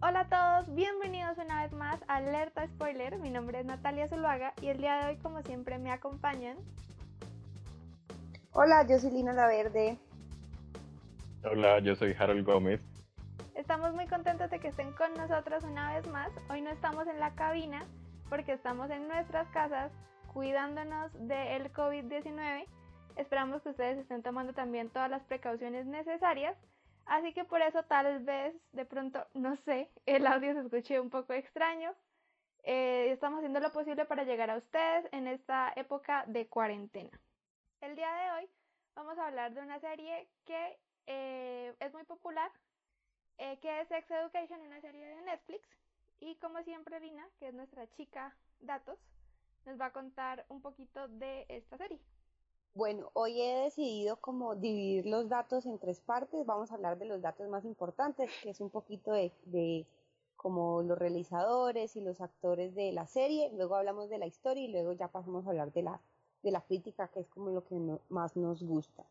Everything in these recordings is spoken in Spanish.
Hola a todos, bienvenidos una vez más a Alerta Spoiler. Mi nombre es Natalia Zuluaga y el día de hoy, como siempre, me acompañan. Hola, yo soy Lina Laverde. Hola, yo soy Harold Gómez. Estamos muy contentos de que estén con nosotros una vez más. Hoy no estamos en la cabina porque estamos en nuestras casas cuidándonos del COVID-19. Esperamos que ustedes estén tomando también todas las precauciones necesarias. Así que por eso tal vez de pronto, no sé, el audio se escuche un poco extraño. Eh, estamos haciendo lo posible para llegar a ustedes en esta época de cuarentena. El día de hoy vamos a hablar de una serie que eh, es muy popular, eh, que es Sex Education, una serie de Netflix. Y como siempre, Lina, que es nuestra chica datos, nos va a contar un poquito de esta serie. Bueno, hoy he decidido como dividir los datos en tres partes. Vamos a hablar de los datos más importantes, que es un poquito de, como los realizadores y los actores de la serie. Luego hablamos de la historia y luego ya pasamos a hablar de la, de la crítica, que es como lo que más nos gusta.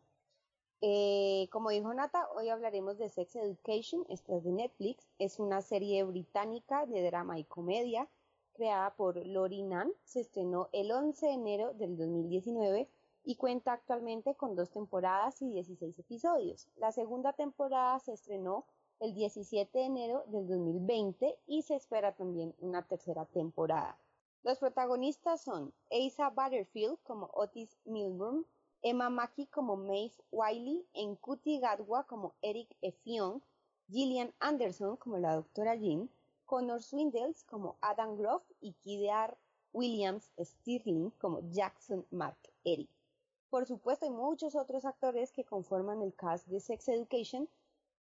Eh, como dijo Nata, hoy hablaremos de Sex Education, esta es de Netflix, es una serie británica de drama y comedia creada por Lori Nan, se estrenó el 11 de enero del 2019 y cuenta actualmente con dos temporadas y 16 episodios. La segunda temporada se estrenó el 17 de enero del 2020 y se espera también una tercera temporada. Los protagonistas son Asa Butterfield como Otis Milburn, Emma Mackey como Maeve Wiley, Enkuti Gadwa como Eric Effiong, Gillian Anderson como la doctora Jean, Connor Swindles como Adam Groff y Kidar Williams Stirling como Jackson Mark Eric. Por supuesto, hay muchos otros actores que conforman el cast de Sex Education,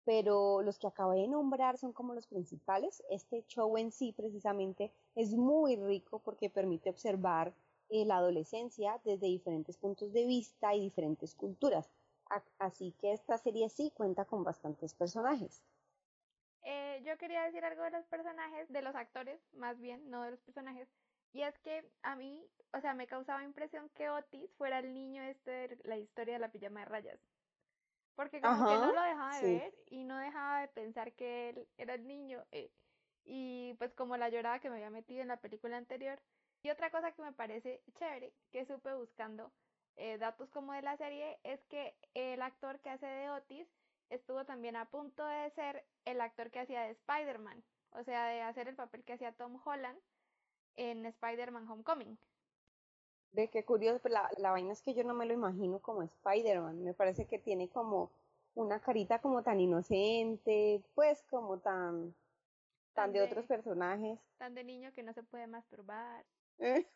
pero los que acabé de nombrar son como los principales. Este show en sí precisamente es muy rico porque permite observar eh, la adolescencia desde diferentes puntos de vista y diferentes culturas. Así que esta serie sí cuenta con bastantes personajes. Eh, yo quería decir algo de los personajes, de los actores, más bien, no de los personajes. Y es que a mí, o sea, me causaba impresión que Otis fuera el niño este de la historia de la pijama de rayas. Porque como que no lo dejaba de ver y no dejaba de pensar que él era el niño. Eh, y pues como la llorada que me había metido en la película anterior, y otra cosa que me parece chévere, que supe buscando eh, datos como de la serie, es que el actor que hace de Otis estuvo también a punto de ser el actor que hacía de Spider-Man, o sea, de hacer el papel que hacía Tom Holland en Spider-Man Homecoming. De qué curioso, pero la, la vaina es que yo no me lo imagino como Spider-Man, me parece que tiene como una carita como tan inocente, pues como tan, tan, de, de otros personajes. Tan de niño que no se puede masturbar.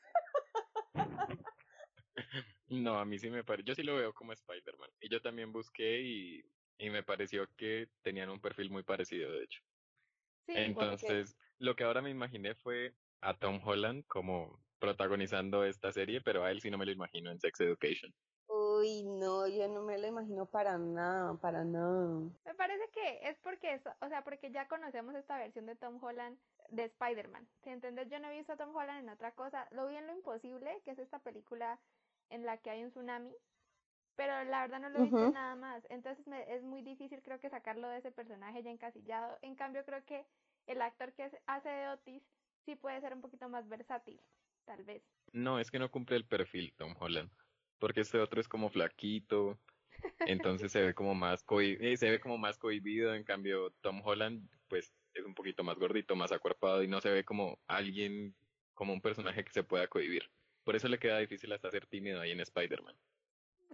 no, a mí sí me parece, yo sí lo veo como Spider-Man. Y yo también busqué y, y, me pareció que tenían un perfil muy parecido, de hecho. Sí, Entonces, lo que ahora me imaginé fue a Tom Holland como protagonizando esta serie, pero a él sí no me lo imagino en Sex Education. Uy, no, yo no me lo imagino para nada, para nada. Me parece que es porque, o sea, porque ya conocemos esta versión de Tom Holland de Spider-Man. Si entiendes, yo no he visto a Tom Holland en otra cosa. Lo vi en Lo Imposible, que es esta película en la que hay un tsunami, pero la verdad no lo he visto nada más. Entonces me, es muy difícil creo que sacarlo de ese personaje ya encasillado. En cambio creo que el actor que hace de Otis sí puede ser un poquito más versátil, tal vez. No, es que no cumple el perfil Tom Holland, porque este otro es como flaquito, entonces se ve como más eh, se ve como más cohibido, en cambio Tom Holland pues es un poquito más gordito, más acuerpado y no se ve como alguien, como un personaje que se pueda cohibir. Por eso le queda difícil hasta ser tímido ahí en Spider-Man.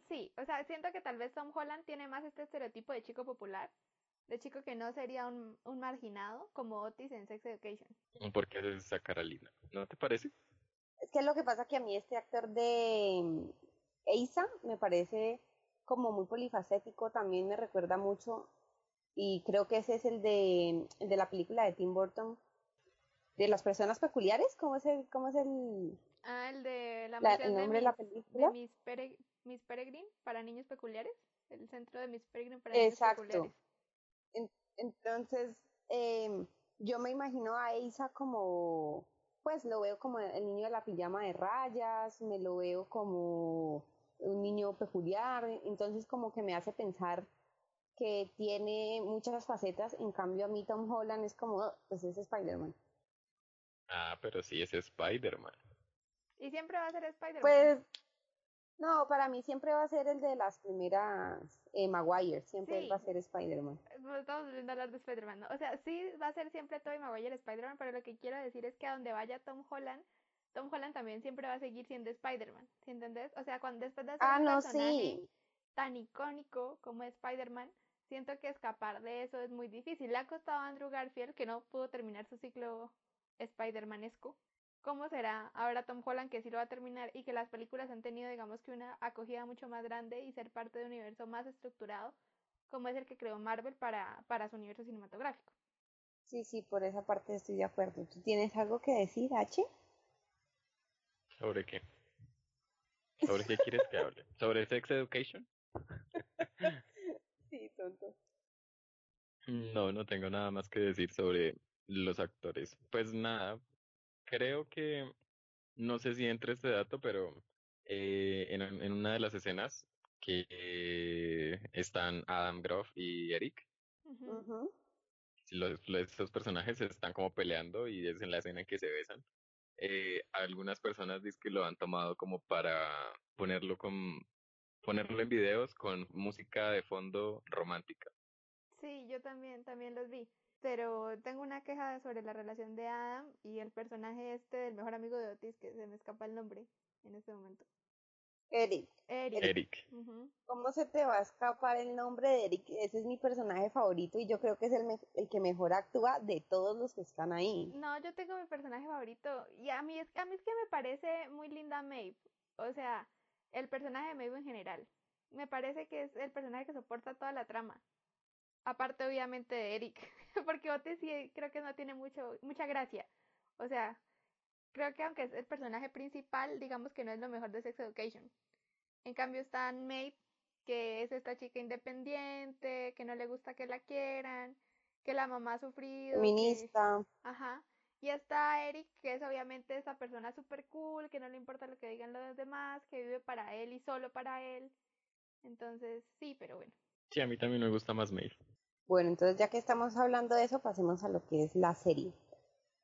Sí, o sea, siento que tal vez Tom Holland tiene más este estereotipo de chico popular, de chico que no sería un, un marginado como Otis en Sex Education. ¿Por qué haces esa cara linda? ¿No te parece? Es que lo que pasa que a mí este actor de Asa me parece como muy polifacético, también me recuerda mucho y creo que ese es el de, el de la película de Tim Burton de las personas peculiares cómo es el cómo es el ah el de la, la el nombre de, la película de Miss, Miss Peregrine para niños peculiares el centro de Miss Peregrine para niños Exacto. peculiares en, entonces eh, yo me imagino a Isa como pues lo veo como el niño de la pijama de rayas me lo veo como un niño peculiar entonces como que me hace pensar que tiene muchas facetas, en cambio a mí Tom Holland es como, pues es Spider-Man. Ah, pero sí es Spider-Man. ¿Y siempre va a ser Spider-Man? Pues, no, para mí siempre va a ser el de las primeras eh, Maguire, siempre Sí. va a ser Spider-Man. Pues estamos volviendo a hablar de Spider-Man, ¿no? O sea, sí va a ser siempre Tobey Maguire Spider-Man, pero lo que quiero decir es que a donde vaya Tom Holland, Tom Holland también siempre va a seguir siendo Spider-Man, ¿sí entendés? O sea, cuando después de hacer Ah, un no, personaje sí. tan icónico como Spider-Man, siento que escapar de eso es muy difícil. Le ha costado a Andrew Garfield que no pudo terminar su ciclo Spider-Manesco. ¿Cómo será ahora Tom Holland que sí lo va a terminar y que las películas han tenido, digamos que una acogida mucho más grande y ser parte de un universo más estructurado, como es el que creó Marvel para, para su universo cinematográfico? Sí, sí, por esa parte estoy de acuerdo. ¿Tú tienes algo que decir, H? ¿Sobre qué? ¿Sobre qué quieres que hable? ¿Sobre Sex Education? Sí, tonto. No, no tengo nada más que decir sobre los actores. Pues nada, creo que, no sé si entre este dato, pero eh, en, en una de las escenas que eh, están Adam Groff y Eric, Ujú. Ujú. los, los- estos personajes están como peleando y es en la escena en que se besan. Eh, algunas personas dicen que lo han tomado como para ponerlo con, ponerlo en videos con música de fondo romántica. Sí, yo también, también los vi. Pero tengo una queja sobre la relación de Adam y el personaje este del mejor amigo de Otis, que se me escapa el nombre en este momento. Eric, Eric. ¿cómo se te va a escapar el nombre de Eric? Ese es mi personaje favorito y yo creo que es el, me- el que mejor actúa de todos los que están ahí. No, yo tengo mi personaje favorito y a mí es, a mí es que me parece muy linda Maeve. O sea, el personaje de Maeve en general. Me parece que es el personaje que soporta toda la trama. Aparte, obviamente, de Eric. Porque Otis sí creo que no tiene mucho, mucha gracia. O sea, creo que aunque es el personaje principal, digamos que no es lo mejor de Sex Education. En cambio está Maeve, que es esta chica independiente, que no le gusta que la quieran, que la mamá ha sufrido. que- Feminista. Ajá. Y está Eric, que es obviamente esa persona super cool, que no le importa lo que digan los demás, que vive para él y solo para él. Entonces, sí, pero bueno. Sí, a mí también me gusta más Maeve. Bueno, entonces ya que estamos hablando de eso, pasemos a lo que es la serie.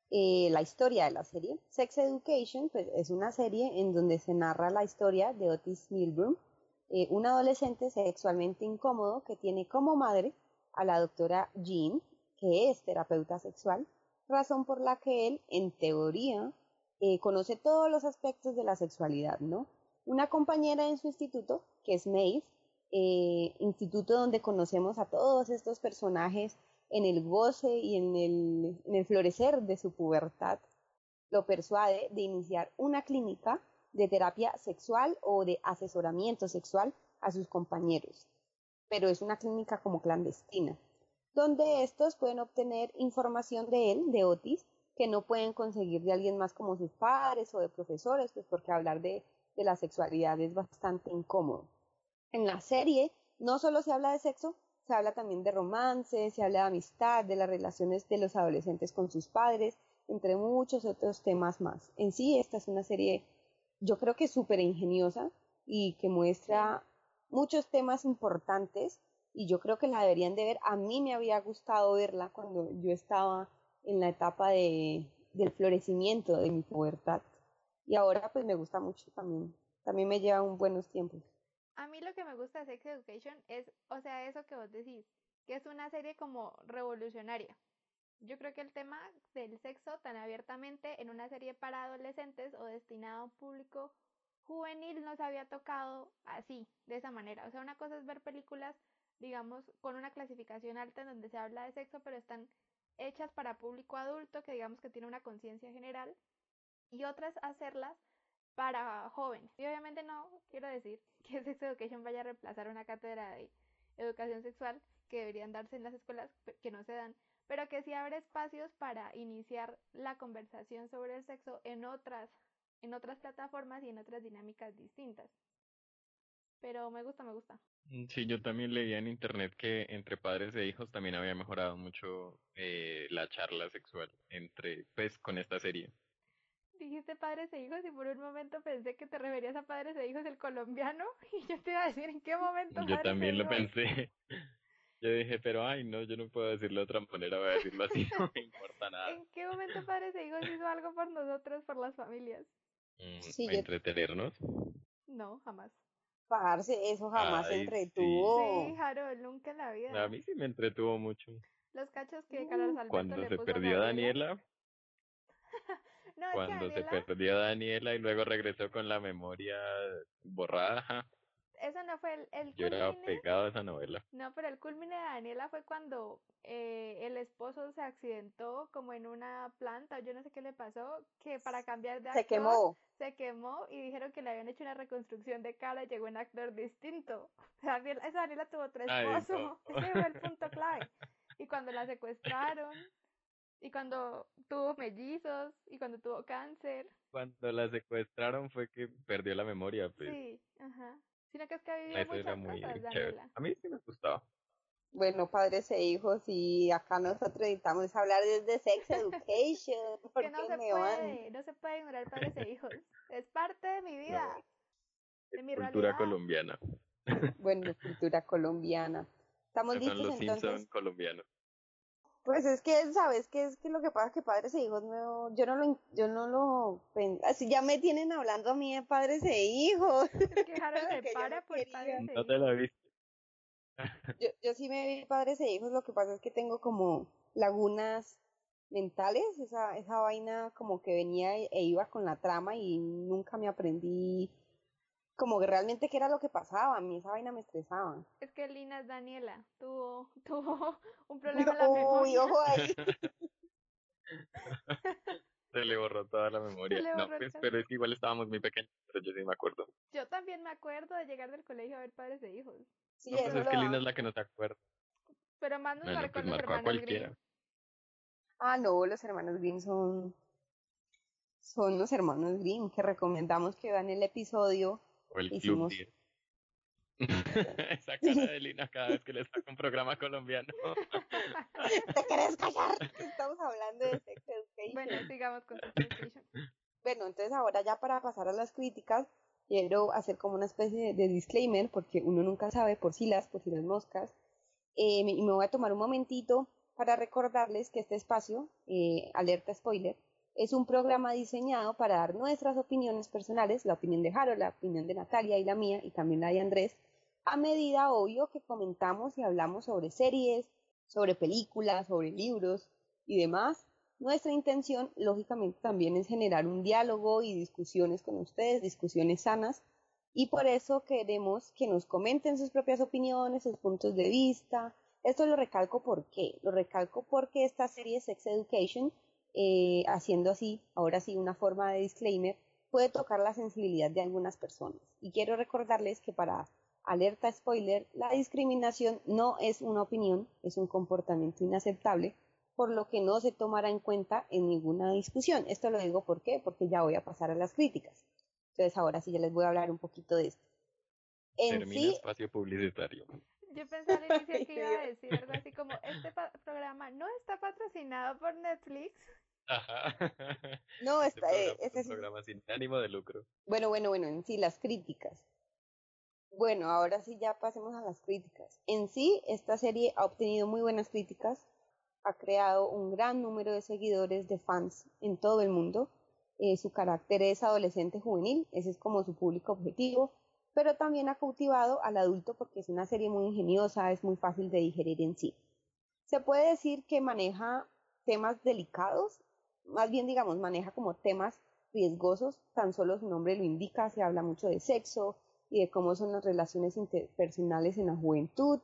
Eh, la historia de la serie. Sex Education pues, es una serie en donde se narra la historia de Otis Milburn, eh, un adolescente sexualmente incómodo que tiene como madre a la doctora Jean, que es terapeuta sexual, razón por la que él, en teoría, eh, conoce todos los aspectos de la sexualidad, ¿no? Una compañera en su instituto, que es Maeve, eh, instituto donde conocemos a todos estos personajes en el goce y en el, florecer de su pubertad, lo persuade de iniciar una clínica de terapia sexual o de asesoramiento sexual a sus compañeros, pero es una clínica como clandestina, donde estos pueden obtener información de él, de Otis, que no pueden conseguir de alguien más como sus padres o de profesores, pues porque hablar de, de la sexualidad es bastante incómodo. En la serie no solo se habla de sexo, se habla también de romance, se habla de amistad, de las relaciones de los adolescentes con sus padres, entre muchos otros temas más. En sí, esta es una serie, yo creo que súper ingeniosa y que muestra muchos temas importantes y yo creo que la deberían de ver. A mí me había gustado verla cuando yo estaba en la etapa de, del florecimiento de mi pubertad y ahora pues me gusta mucho también. También me lleva un buenos tiempos. A mí lo que me gusta de Sex Education es, o sea, eso que vos decís, que es una serie como revolucionaria. Yo creo que el tema del sexo tan abiertamente en una serie para adolescentes o destinado a un público juvenil no se había tocado así, de esa manera. O sea, una cosa es ver películas, digamos, con una clasificación alta en donde se habla de sexo, pero están hechas para público adulto que digamos que tiene una conciencia general, y otras hacerlas para jóvenes. Y obviamente no quiero decir que Sex Education vaya a reemplazar una cátedra de educación sexual que deberían darse en las escuelas, que no se dan, pero que sí abre espacios para iniciar la conversación sobre el sexo en otras, en otras plataformas y en otras dinámicas distintas. Pero me gusta, me gusta. Sí, yo también leía en internet que entre padres e hijos también había mejorado mucho eh, la charla sexual entre, pues, con esta serie. Dijiste padres e hijos y por un momento pensé que te referías a padres e hijos el colombiano y yo te iba a decir en qué momento Yo e también lo pensé. Yo dije, pero ay, no, yo no puedo decirlo de otra manera, voy a decirlo así, no me importa nada. ¿En qué momento Padres e Hijos hizo algo por nosotros, por las familias? Mm, Sí, yo- entretenernos. No, jamás. Parce, eso jamás se Ay, sí. entretuvo. Sí, Harold, nunca en la vida. A mí sí me entretuvo mucho. Los cachos que Uh, Carlos Alberto Cuando le se puso a perdió Gabriela. Daniela, No, es que cuando se Daniela, perdió Daniela y luego regresó con la memoria borrada, eso no fue el, el yo era culmine. pegado a esa novela. No, pero el culmine de Daniela fue cuando eh, el esposo se accidentó como en una planta, yo no sé qué le pasó, que para cambiar de Se actor quemó. se quemó y dijeron que le habían hecho una reconstrucción de cara y llegó un actor distinto. Daniela, esa Daniela tuvo otro Ay, esposo, no. ese fue el punto clave. Y cuando la secuestraron, y cuando tuvo mellizos, y cuando tuvo cáncer, Cuando la secuestraron fue que perdió la memoria, pues. sí, ajá. Sino que es que ha vivido Eso era muchas muy cosas, chévere. Daniela. A mí sí me gustaba. Bueno, padres e hijos, y acá nosotros necesitamos hablar desde Sex Education. que porque no se me van. puede, no se puede ignorar padres e hijos. Es parte de mi vida, de mi Cultura realidad. colombiana. Bueno, cultura colombiana. ¿Estamos son listos los entonces? Simpson colombianos. Pues es que, ¿sabes qué? Es que lo que pasa es que padres e hijos, no, yo no lo, yo no lo, así ya me tienen hablando a mí de padres e hijos. Es que Harold Lo se que yo para no por quería. padres e No te la viste. Yo, yo sí me vi padres e hijos, lo que pasa es que tengo como lagunas mentales, esa, esa vaina como que venía e e iba con la trama y nunca me aprendí como que realmente qué era lo que pasaba, a mí esa vaina me estresaba. Es que Lina es Daniela, tuvo, tuvo un problema en la Uy, memoria. ojo ahí. Se le borró toda la memoria. No, pues, pero es que igual estábamos muy pequeños, pero yo sí me acuerdo. Yo también me acuerdo de llegar del colegio a ver padres e hijos. Sí, No, pues eso es que Lina es la que no se acuerda. Pero más nos Bueno, marcó pues los marcó a hermanos cualquiera. Grimm. Ah, no, los hermanos Grimm son, son los hermanos Grimm que recomendamos que vean el episodio. O el Club Hicimos- 10. Esa cara de Lina cada vez que le saca un programa colombiano. ¿Te querés callar? Estamos hablando de Sex Education. Bueno, sigamos con Sex Education. Bueno, entonces ahora ya para pasar a las críticas, quiero hacer como una especie de, disclaimer, porque uno nunca sabe por si las, por si las moscas. Eh, me- y me voy a tomar un momentito para recordarles que este espacio, eh, Alerta Spoiler, es un programa diseñado para dar nuestras opiniones personales, la opinión de Harold, la opinión de Natalia y la mía, y también la de Andrés, a medida, obvio, que comentamos y hablamos sobre series, sobre películas, sobre libros y demás. Nuestra intención, lógicamente, también es generar un diálogo y discusiones con ustedes, discusiones sanas, y por eso queremos que nos comenten sus propias opiniones, sus puntos de vista. Esto lo recalco por qué. Lo recalco porque esta serie Sex Education, eh, haciendo así, ahora sí, una forma de disclaimer, puede tocar la sensibilidad de algunas personas. Y quiero recordarles que para alerta spoiler, la discriminación no es una opinión, es un comportamiento inaceptable, por lo que no se tomará en cuenta en ninguna discusión. Esto lo digo por qué, porque ya voy a pasar a las críticas. Entonces ahora sí ya les voy a hablar un poquito de esto. En Termina sí, espacio publicitario. Yo pensé al inicio que iba a decir algo así como, este programa no está patrocinado por Netflix. Ajá. no, Este está, eh, programa es este un programa sin ánimo de lucro. bueno, bueno, bueno, en sí las críticas. Bueno, ahora sí ya pasemos a las críticas. En sí, esta serie ha obtenido muy buenas críticas, ha creado un gran número de seguidores, de fans en todo el mundo. Eh, su carácter es adolescente juvenil, ese es como su público objetivo, pero también ha cautivado al adulto porque es una serie muy ingeniosa, es muy fácil de digerir en sí. Se puede decir que maneja temas delicados, más bien digamos, maneja como temas riesgosos, tan solo su nombre lo indica, se habla mucho de sexo y de cómo son las relaciones interpersonales en la juventud,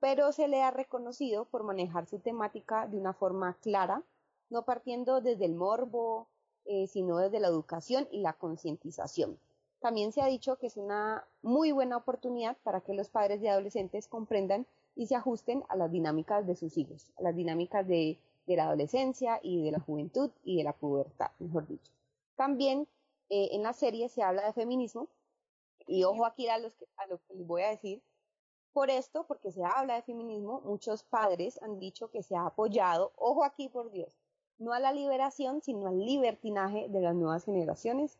pero se le ha reconocido por manejar su temática de una forma clara, no partiendo desde el morbo, eh, sino desde la educación y la concientización. También se ha dicho que es una muy buena oportunidad para que los padres de adolescentes comprendan y se ajusten a las dinámicas de sus hijos, a las dinámicas de, de la adolescencia y de la juventud y de la pubertad, mejor dicho. También eh, en la serie se habla de feminismo, y ojo aquí a, los que, a lo que les voy a decir, por esto, porque se habla de feminismo, muchos padres han dicho que se ha apoyado, ojo aquí por Dios, no a la liberación, sino al libertinaje de las nuevas generaciones,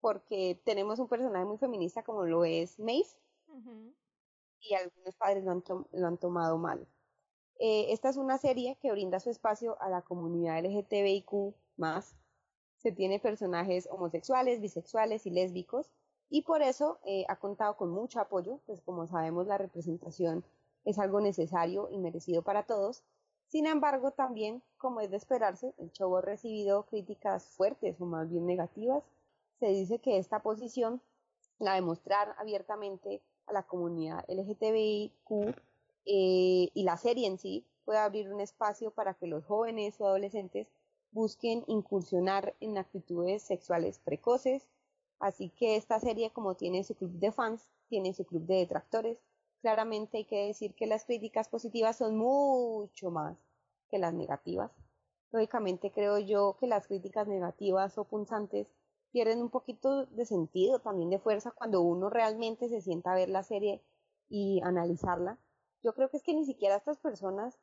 porque tenemos un personaje muy feminista como lo es Ujú. y algunos padres lo han, lo han tomado mal. Eh, esta es una serie que brinda su espacio a la comunidad LGTBIQ más. Se tiene personajes homosexuales, bisexuales y lésbicos y por eso eh, ha contado con mucho apoyo, pues como sabemos la representación es algo necesario y merecido para todos. Sin embargo, también, como es de esperarse, el show ha recibido críticas fuertes o más bien negativas. Se dice que esta posición, la de mostrar abiertamente a la comunidad LGTBIQ eh, y la serie en sí, puede abrir un espacio para que los jóvenes o adolescentes busquen incursionar en actitudes sexuales precoces. Así que esta serie, como tiene su club de fans, tiene su club de detractores, claramente hay que decir que las críticas positivas son mucho más que las negativas. Lógicamente creo yo que las críticas negativas o punzantes pierden un poquito de sentido, también de fuerza, cuando uno realmente se sienta a ver la serie y analizarla. Yo creo que es que ni siquiera estas personas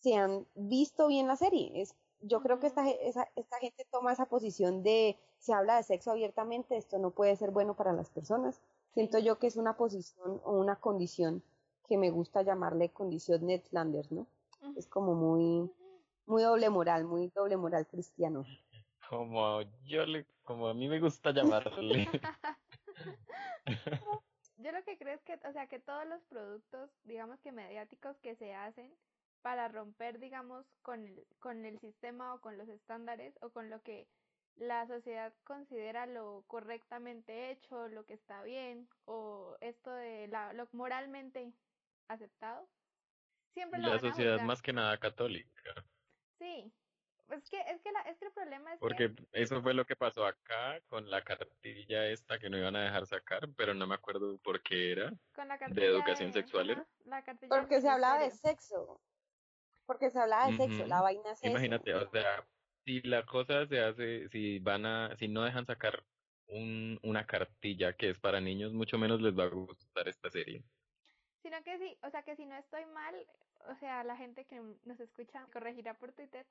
se han visto bien la serie. Es, yo creo que esta, esta gente toma esa posición de se habla de sexo abiertamente, esto no puede ser bueno para las personas. Siento yo que es una posición o una condición que me gusta llamarle condición Netlanders, ¿no? Es como muy, muy doble moral, muy doble moral cristiano. Como yo le, como a mí me gusta llamarle. yo lo que creo es que, o sea, que todos los productos, digamos que mediáticos que se hacen para romper, digamos, con el, con el sistema o con los estándares o con lo que la sociedad considera lo correctamente hecho, lo que está bien, o esto de la, lo moralmente aceptado, siempre lo La sociedad más que nada católica. Sí, es que, es que, la, es que el problema es Porque eso fue lo que pasó acá con la cartilla esta que no iban a dejar sacar, pero no me acuerdo por qué era. Con la de educación sexual. Porque se hablaba de sexo. Porque se hablaba de sexo, la vaina es Imagínate, o sea, si la cosa se hace, si van a, si no dejan sacar un, una cartilla que es para niños, mucho menos les va a gustar esta serie. Sino que sí, o sea que si no estoy mal, o sea, la gente que nos escucha corregirá por Twitter,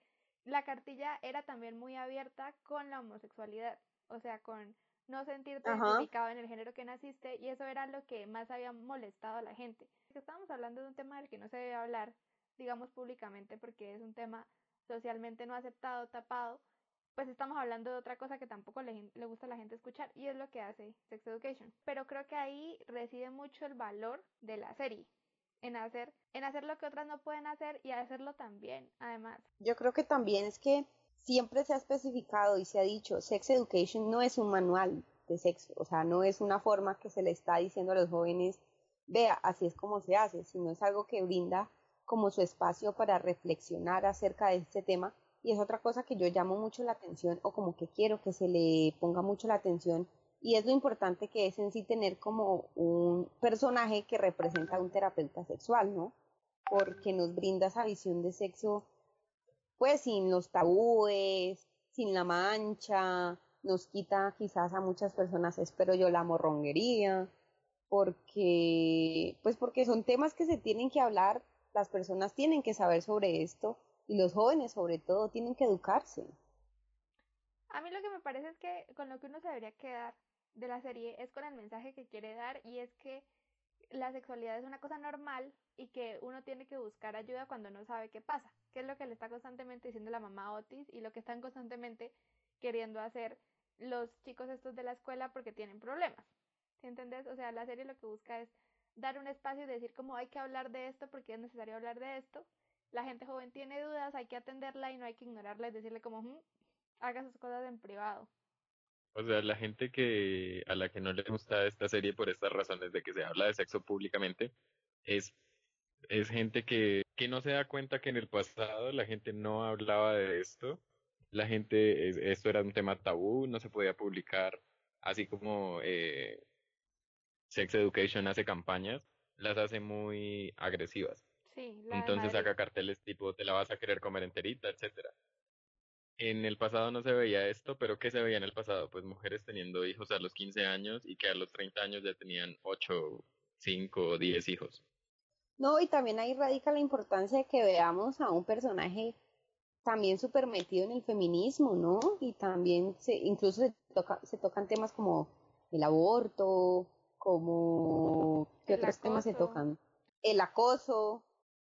la cartilla era también muy abierta con la homosexualidad, o sea, con no sentirte identificado en el género que naciste y eso era lo que más había molestado a la gente. Estamos hablando de un tema del que no se debe hablar, digamos públicamente, porque es un tema socialmente no aceptado, tapado, pues estamos hablando de otra cosa que tampoco le, le, gusta a la gente escuchar y es lo que hace Sex Education. Pero creo que ahí reside mucho el valor de la serie, en hacer, en hacer lo que otras no pueden hacer y hacerlo también, además. Yo creo que también es que siempre se ha especificado y se ha dicho, Sex Education no es un manual de sexo, o sea, no es una forma que se le está diciendo a los jóvenes, vea, así es como se hace, sino es algo que brinda como su espacio para reflexionar acerca de este tema y es otra cosa que yo llamo mucho la atención o como que quiero que se le ponga mucho la atención y es lo importante que es en sí tener como un personaje que representa a un terapeuta sexual, ¿no? Porque nos brinda esa visión de sexo pues sin los tabúes, sin la mancha, nos quita quizás a muchas personas, espero yo, la morronguería, porque pues porque son temas que se tienen que hablar las personas tienen que saber sobre esto y los jóvenes sobre todo tienen que educarse. A mí lo que me parece es que con lo que uno se debería quedar de la serie es con el mensaje que quiere dar y es que la sexualidad es una cosa normal y que uno tiene que buscar ayuda cuando no sabe qué pasa, que es lo que le está constantemente diciendo la mamá Otis y lo que están constantemente queriendo hacer los chicos estos de la escuela porque tienen problemas. ¿Sí entendés? O sea, la serie lo que busca es dar un espacio y decir como hay que hablar de esto porque es necesario hablar de esto. La gente joven tiene dudas, hay que atenderla y no hay que ignorarla y decirle como haga sus cosas en privado. O sea, la gente que a la que no le gusta esta serie por estas razones de que se habla de sexo públicamente es es gente que, que no se da cuenta que en el pasado la gente no hablaba de esto. La gente, esto era un tema tabú, no se podía publicar, así como eh, Sex Education hace campañas, las hace muy agresivas. Sí, Entonces saca carteles tipo te la vas a querer comer enterita, etcétera. En el pasado no se veía esto, pero ¿qué se veía en el pasado? Pues mujeres teniendo hijos a los 15 años y que a los 30 años ya tenían 8, 5 o 10 hijos. No, y también ahí radica la importancia de que veamos a un personaje también súper metido en el feminismo, ¿no? Y también se, incluso se, toca, se tocan temas como el aborto, como qué otros temas se tocan el acoso.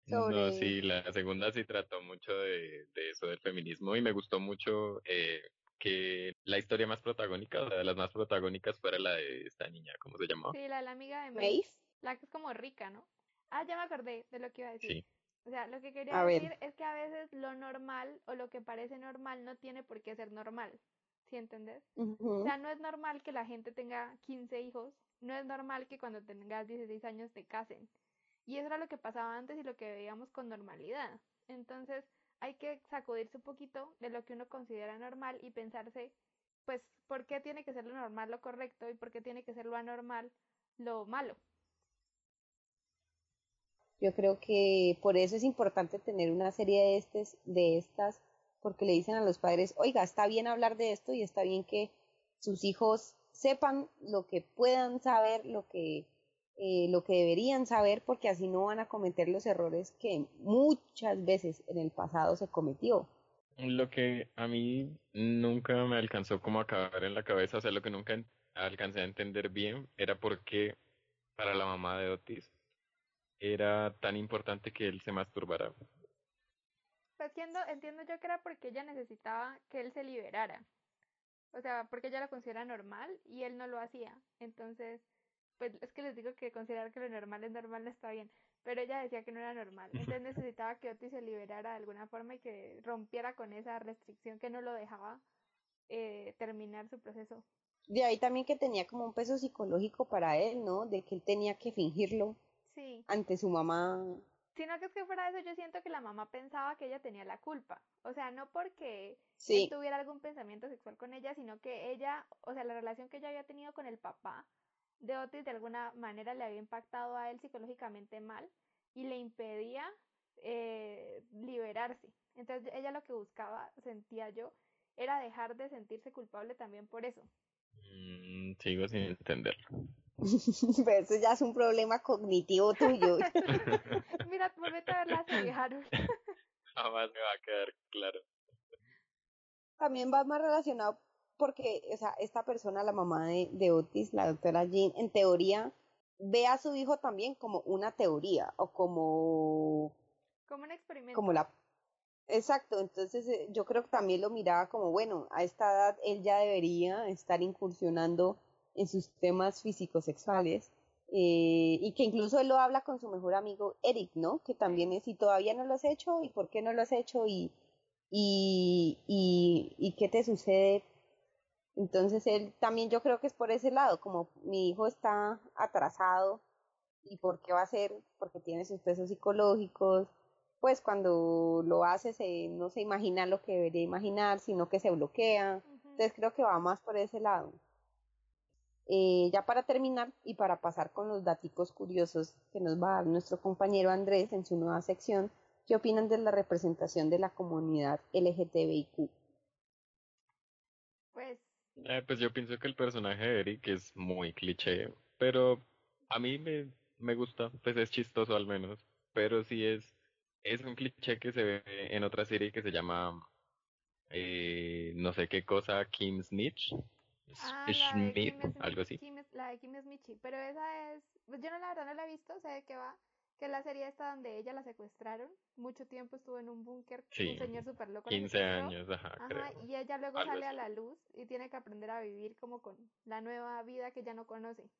No, sí, la segunda sí trató mucho de, de eso del feminismo y me gustó mucho eh, que la historia más protagónica, o sea, de las más protagónicas fuera la de esta niña, ¿cómo se llamaba? Sí, la de la amiga de Mace. La que es como rica, ¿no? Ah, ya me acordé de lo que iba a decir. Sí. O sea, lo que quería decir es que a veces lo normal o lo que parece normal no tiene por qué ser normal. ¿Sí entendés? O sea, no es normal que la gente tenga 15 hijos, no es normal que cuando tengas 16 años te casen. Y eso era lo que pasaba antes y lo que veíamos con normalidad. Entonces, hay que sacudirse un poquito de lo que uno considera normal y pensarse, pues, ¿por qué tiene que ser lo normal lo correcto y por qué tiene que ser lo anormal lo malo? Yo creo que por eso es importante tener una serie de, estes, de estas, porque le dicen a los padres, oiga, está bien hablar de esto y está bien que sus hijos sepan lo que puedan saber, lo que eh, lo que deberían saber porque así no van a cometer los errores que muchas veces en el pasado se cometió. Lo que a mí nunca me alcanzó como a caber en la cabeza, o sea, lo que nunca alcancé a entender bien era por qué para la mamá de Otis era tan importante que él se masturbara. Pues entiendo, entiendo yo que era porque ella necesitaba que él se liberara. O sea, porque ella lo considera normal y él no lo hacía. Entonces, pues es que les digo que considerar que lo normal es normal no está bien, pero ella decía que no era normal, entonces necesitaba que Otis se liberara de alguna forma y que rompiera con esa restricción que no lo dejaba eh, terminar su proceso. De ahí también que tenía como un peso psicológico para él, ¿no? De que él tenía que fingirlo sí. ante su mamá. Sino que es que fuera de eso yo siento que la mamá pensaba que ella tenía la culpa. O sea, no porque sí. él tuviera algún pensamiento sexual con ella, sino que ella, o sea, la relación que ella había tenido con el papá de Otis de alguna manera le había impactado a él psicológicamente mal y le impedía eh, liberarse. Entonces ella lo que buscaba, sentía yo, era dejar de sentirse culpable también por eso. Mm, sigo sin entenderlo. Pero eso ya es un problema cognitivo tuyo. Mira, vuelve a ver la serie, Harold. Jamás me va a quedar claro. También va más relacionado porque, o sea, esta persona, la mamá de, Otis, la doctora Jean, en teoría ve a su hijo también como una teoría o como... Como un experimento. Como la... Exacto, entonces eh, yo creo que también lo miraba como, bueno, a esta edad él ya debería estar incursionando en sus temas físico-sexuales eh, y que incluso él lo habla con su mejor amigo Eric, ¿no? Que también es, si todavía no lo has hecho, ¿y por qué no lo has hecho? Y, y, y, y qué te sucede entonces él también yo creo que es por ese lado, como mi hijo está atrasado y por qué va a ser, porque tiene sus pesos psicológicos, pues cuando lo hace se, no se imagina lo que debería imaginar, sino que se bloquea. Entonces creo que va más por ese lado. Eh, ya para terminar y para pasar con los datos curiosos que nos va a dar nuestro compañero Andrés en su nueva sección, ¿qué opinan de la representación de la comunidad LGTBIQ? Pues eh, pues yo pienso que el personaje de Eric es muy cliché, pero a mí me, me gusta, pues es chistoso al menos, pero sí es, es un cliché que se ve en otra serie que se llama, eh, no sé qué cosa, Kim Snitch, ah, Schmidt, algo así. la de Kim Smitchy, pero esa es, pues yo no la verdad no la he visto, sé de qué va, que la serie esta donde ella la secuestraron, mucho tiempo estuvo en un búnker, un señor súper loco. 15 años, ajá, Y ella luego sale a la luz y tiene que aprender a vivir como con la nueva vida que ya no conoce.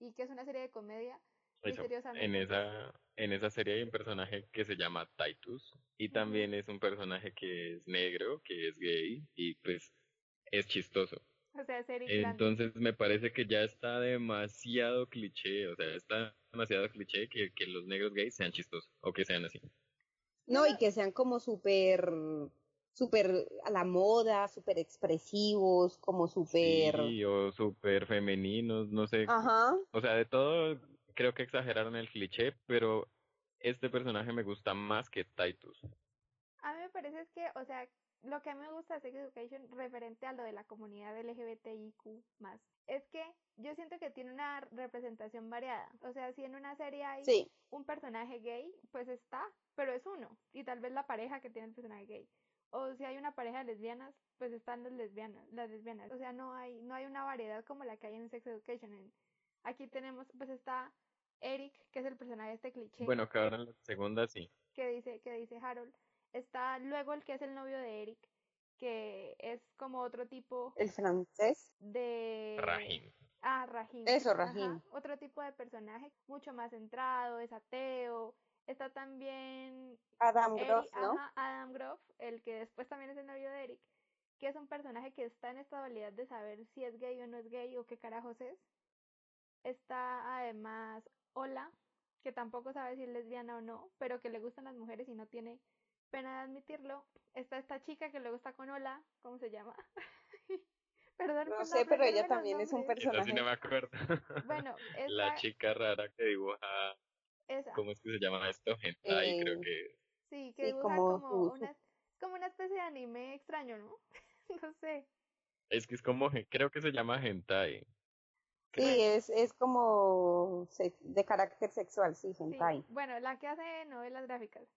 Y que es una serie de comedia. En esa, en esa serie hay un personaje que se llama Titus y también es un personaje que es negro, que es gay y pues es chistoso. O sea, Entonces me parece que ya está demasiado cliché, o sea, está demasiado cliché que, que los negros gays sean chistosos o que sean así. No, y que sean como súper, súper a la moda, súper expresivos, como súper... Sí, o súper femeninos, no sé. Ajá. O sea, de todo creo que exageraron el cliché, pero este personaje me gusta más que Titus. A mí me parece que, o sea, lo que a mí me gusta de Sex Education referente a lo de la comunidad LGBTIQ más es que yo siento que tiene una representación variada. O sea, si en una serie hay un personaje gay, pues está, pero es uno. Y tal vez la pareja que tiene el personaje gay. O si hay una pareja de lesbianas, pues están las lesbianas, las lesbianas. O sea, no hay, no hay una variedad como la que hay en Sex Education. aquí tenemos, pues está Eric, que es el personaje de este cliché. Bueno, que ahora en la segunda sí. Que dice, que dice Harold. Está luego el que es el novio de Eric, que es como otro tipo. El francés. De. Rahim. Ah, Rahim. Eso, Rahim. Otro tipo de personaje, mucho más centrado, es ateo. Está también. Adam Groff, ¿no? Ajá, Adam Groff, el que después también es el novio de Eric, que es un personaje que está en esta dualidad de saber si es gay o no es gay o qué carajos es. Está además Hola, que tampoco sabe si es lesbiana o no, pero que le gustan las mujeres y no tiene pena de admitirlo. Está esta chica que luego está con Hola, ¿cómo se llama? Perdón, no sé, pero ella también es un personaje. Sí no me acuerdo. Bueno, la chica rara que dibuja. ¿Cómo es que se llama esto? Hentai, creo eh, que. Sí, que dibuja como, como, una, como una especie de anime extraño, ¿no? no sé. Es que es como, creo que se llama hentai. Sí, es, es como de carácter sexual, sí, hentai. Bueno, la que hace novelas gráficas.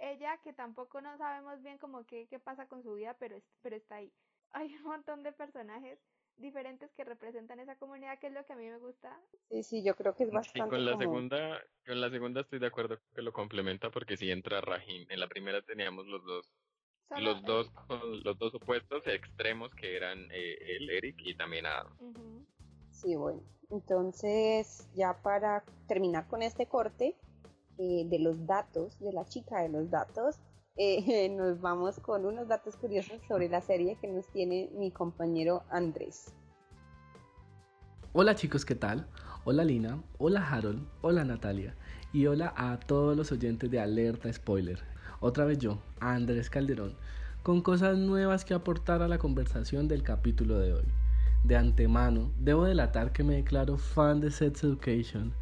Ella, que tampoco no sabemos bien como qué, qué pasa con su vida, pero, pero está ahí. Hay un montón de personajes diferentes que representan esa comunidad, que es lo que a mí me gusta. Sí, sí, yo creo que es bastante. Y con la segunda, con la segunda estoy de acuerdo que lo complementa porque si entra Rahim. En la primera teníamos los dos, los dos, los dos opuestos extremos que eran eh, el Eric y también Adam. Sí, bueno. Entonces, ya para terminar con este corte eh, de los datos, de la chica de los datos, eh, nos vamos con unos datos curiosos sobre la serie que nos tiene mi compañero Andrés. Hola chicos, ¿qué tal? Hola Lina, hola Harold, hola Natalia y hola a todos los oyentes de Alerta Spoiler. Otra vez yo, Andrés Calderón, con cosas nuevas que aportar a la conversación del capítulo de hoy de antemano, debo delatar que me declaro fan de Sex Education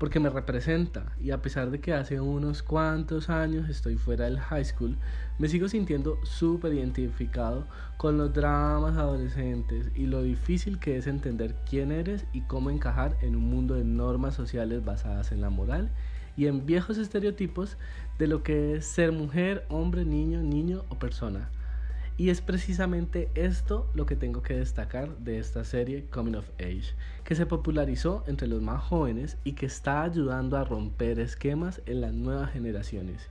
porque me representa y a pesar de que hace unos cuantos años estoy fuera del high school, me sigo sintiendo súper identificado con los dramas adolescentes y lo difícil que es entender quién eres y cómo encajar en un mundo de normas sociales basadas en la moral y en viejos estereotipos de lo que es ser mujer, hombre, niño, niño o persona. Y es precisamente esto lo que tengo que destacar de esta serie Coming of Age, que se popularizó entre los más jóvenes y que está ayudando a romper esquemas en las nuevas generaciones.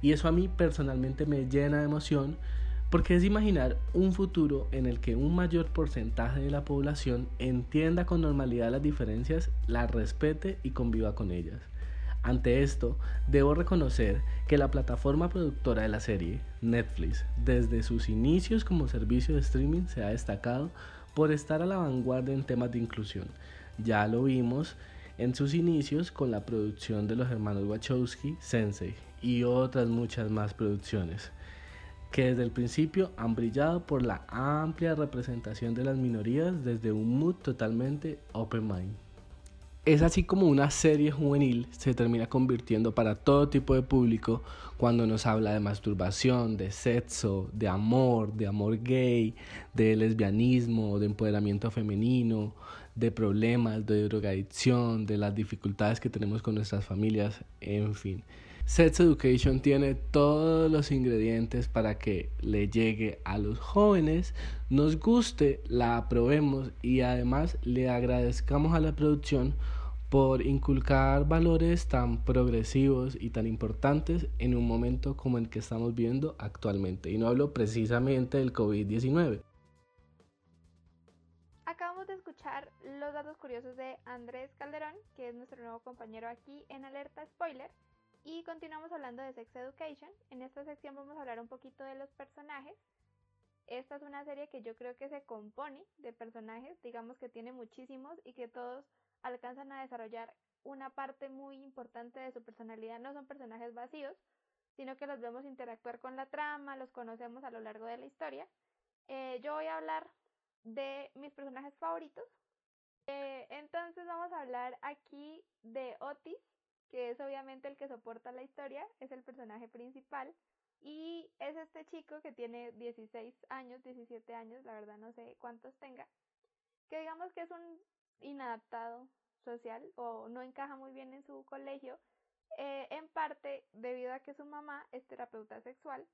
Y eso a mí personalmente me llena de emoción porque es imaginar un futuro en el que un mayor porcentaje de la población entienda con normalidad las diferencias, las respete y conviva con ellas. Ante esto, debo reconocer que la plataforma productora de la serie, Netflix, desde sus inicios como servicio de streaming se ha destacado por estar a la vanguardia en temas de inclusión. Ya lo vimos en sus inicios con la producción de los hermanos Wachowski, Sensei y otras muchas más producciones, que desde el principio han brillado por la amplia representación de las minorías desde un mood totalmente open mind. Es así como una serie juvenil se termina convirtiendo para todo tipo de público cuando nos habla de masturbación, de sexo, de amor, de amor gay, de lesbianismo, de empoderamiento femenino, de problemas, de drogadicción, de las dificultades que tenemos con nuestras familias, en fin. Sex Education tiene todos los ingredientes para que le llegue a los jóvenes, nos guste, la aprobemos y además le agradezcamos a la producción por inculcar valores tan progresivos y tan importantes en un momento como el que estamos viendo actualmente. Y no hablo precisamente del COVID-19. Acabamos de escuchar los datos curiosos de Andrés Calderón, que es nuestro nuevo compañero aquí en Alerta Spoiler. Y continuamos hablando de Sex Education. En esta sección vamos a hablar un poquito de los personajes. Esta es una serie que yo creo que se compone de personajes, digamos que tiene muchísimos y que todos alcanzan a desarrollar una parte muy importante de su personalidad. No son personajes vacíos, sino que los vemos interactuar con la trama, los conocemos a lo largo de la historia. Eh, yo voy a hablar de mis personajes favoritos. Eh, entonces vamos a hablar aquí de Otis, que es obviamente el que soporta la historia, es el personaje principal. Y es este chico que tiene 16 años, 17 años, la verdad no sé cuántos tenga, que digamos que es un inadaptado social o no encaja muy bien en su colegio, eh, en parte debido a que su mamá es terapeuta sexual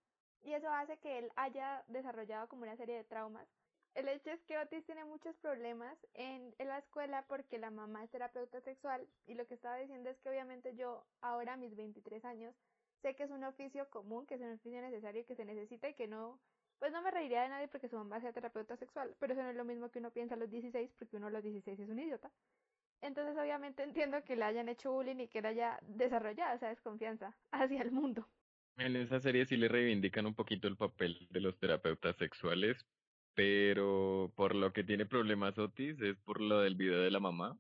y eso hace que él haya desarrollado como una serie de traumas El hecho es que Otis tiene muchos problemas en, la escuela porque la mamá es terapeuta sexual y lo que estaba diciendo es que obviamente yo ahora a mis 23 años sé que es un oficio común, que es un oficio necesario que se necesita y que no, pues no me reiría de nadie porque su mamá sea terapeuta sexual, pero eso no es lo mismo que uno piensa a los 16 porque uno a los 16 es un idiota. Entonces obviamente entiendo que le hayan hecho bullying y que él haya desarrollado esa desconfianza hacia el mundo. En esa serie sí le reivindican un poquito el papel de los terapeutas sexuales, pero por lo que tiene problemas Otis es por lo del video de la mamá,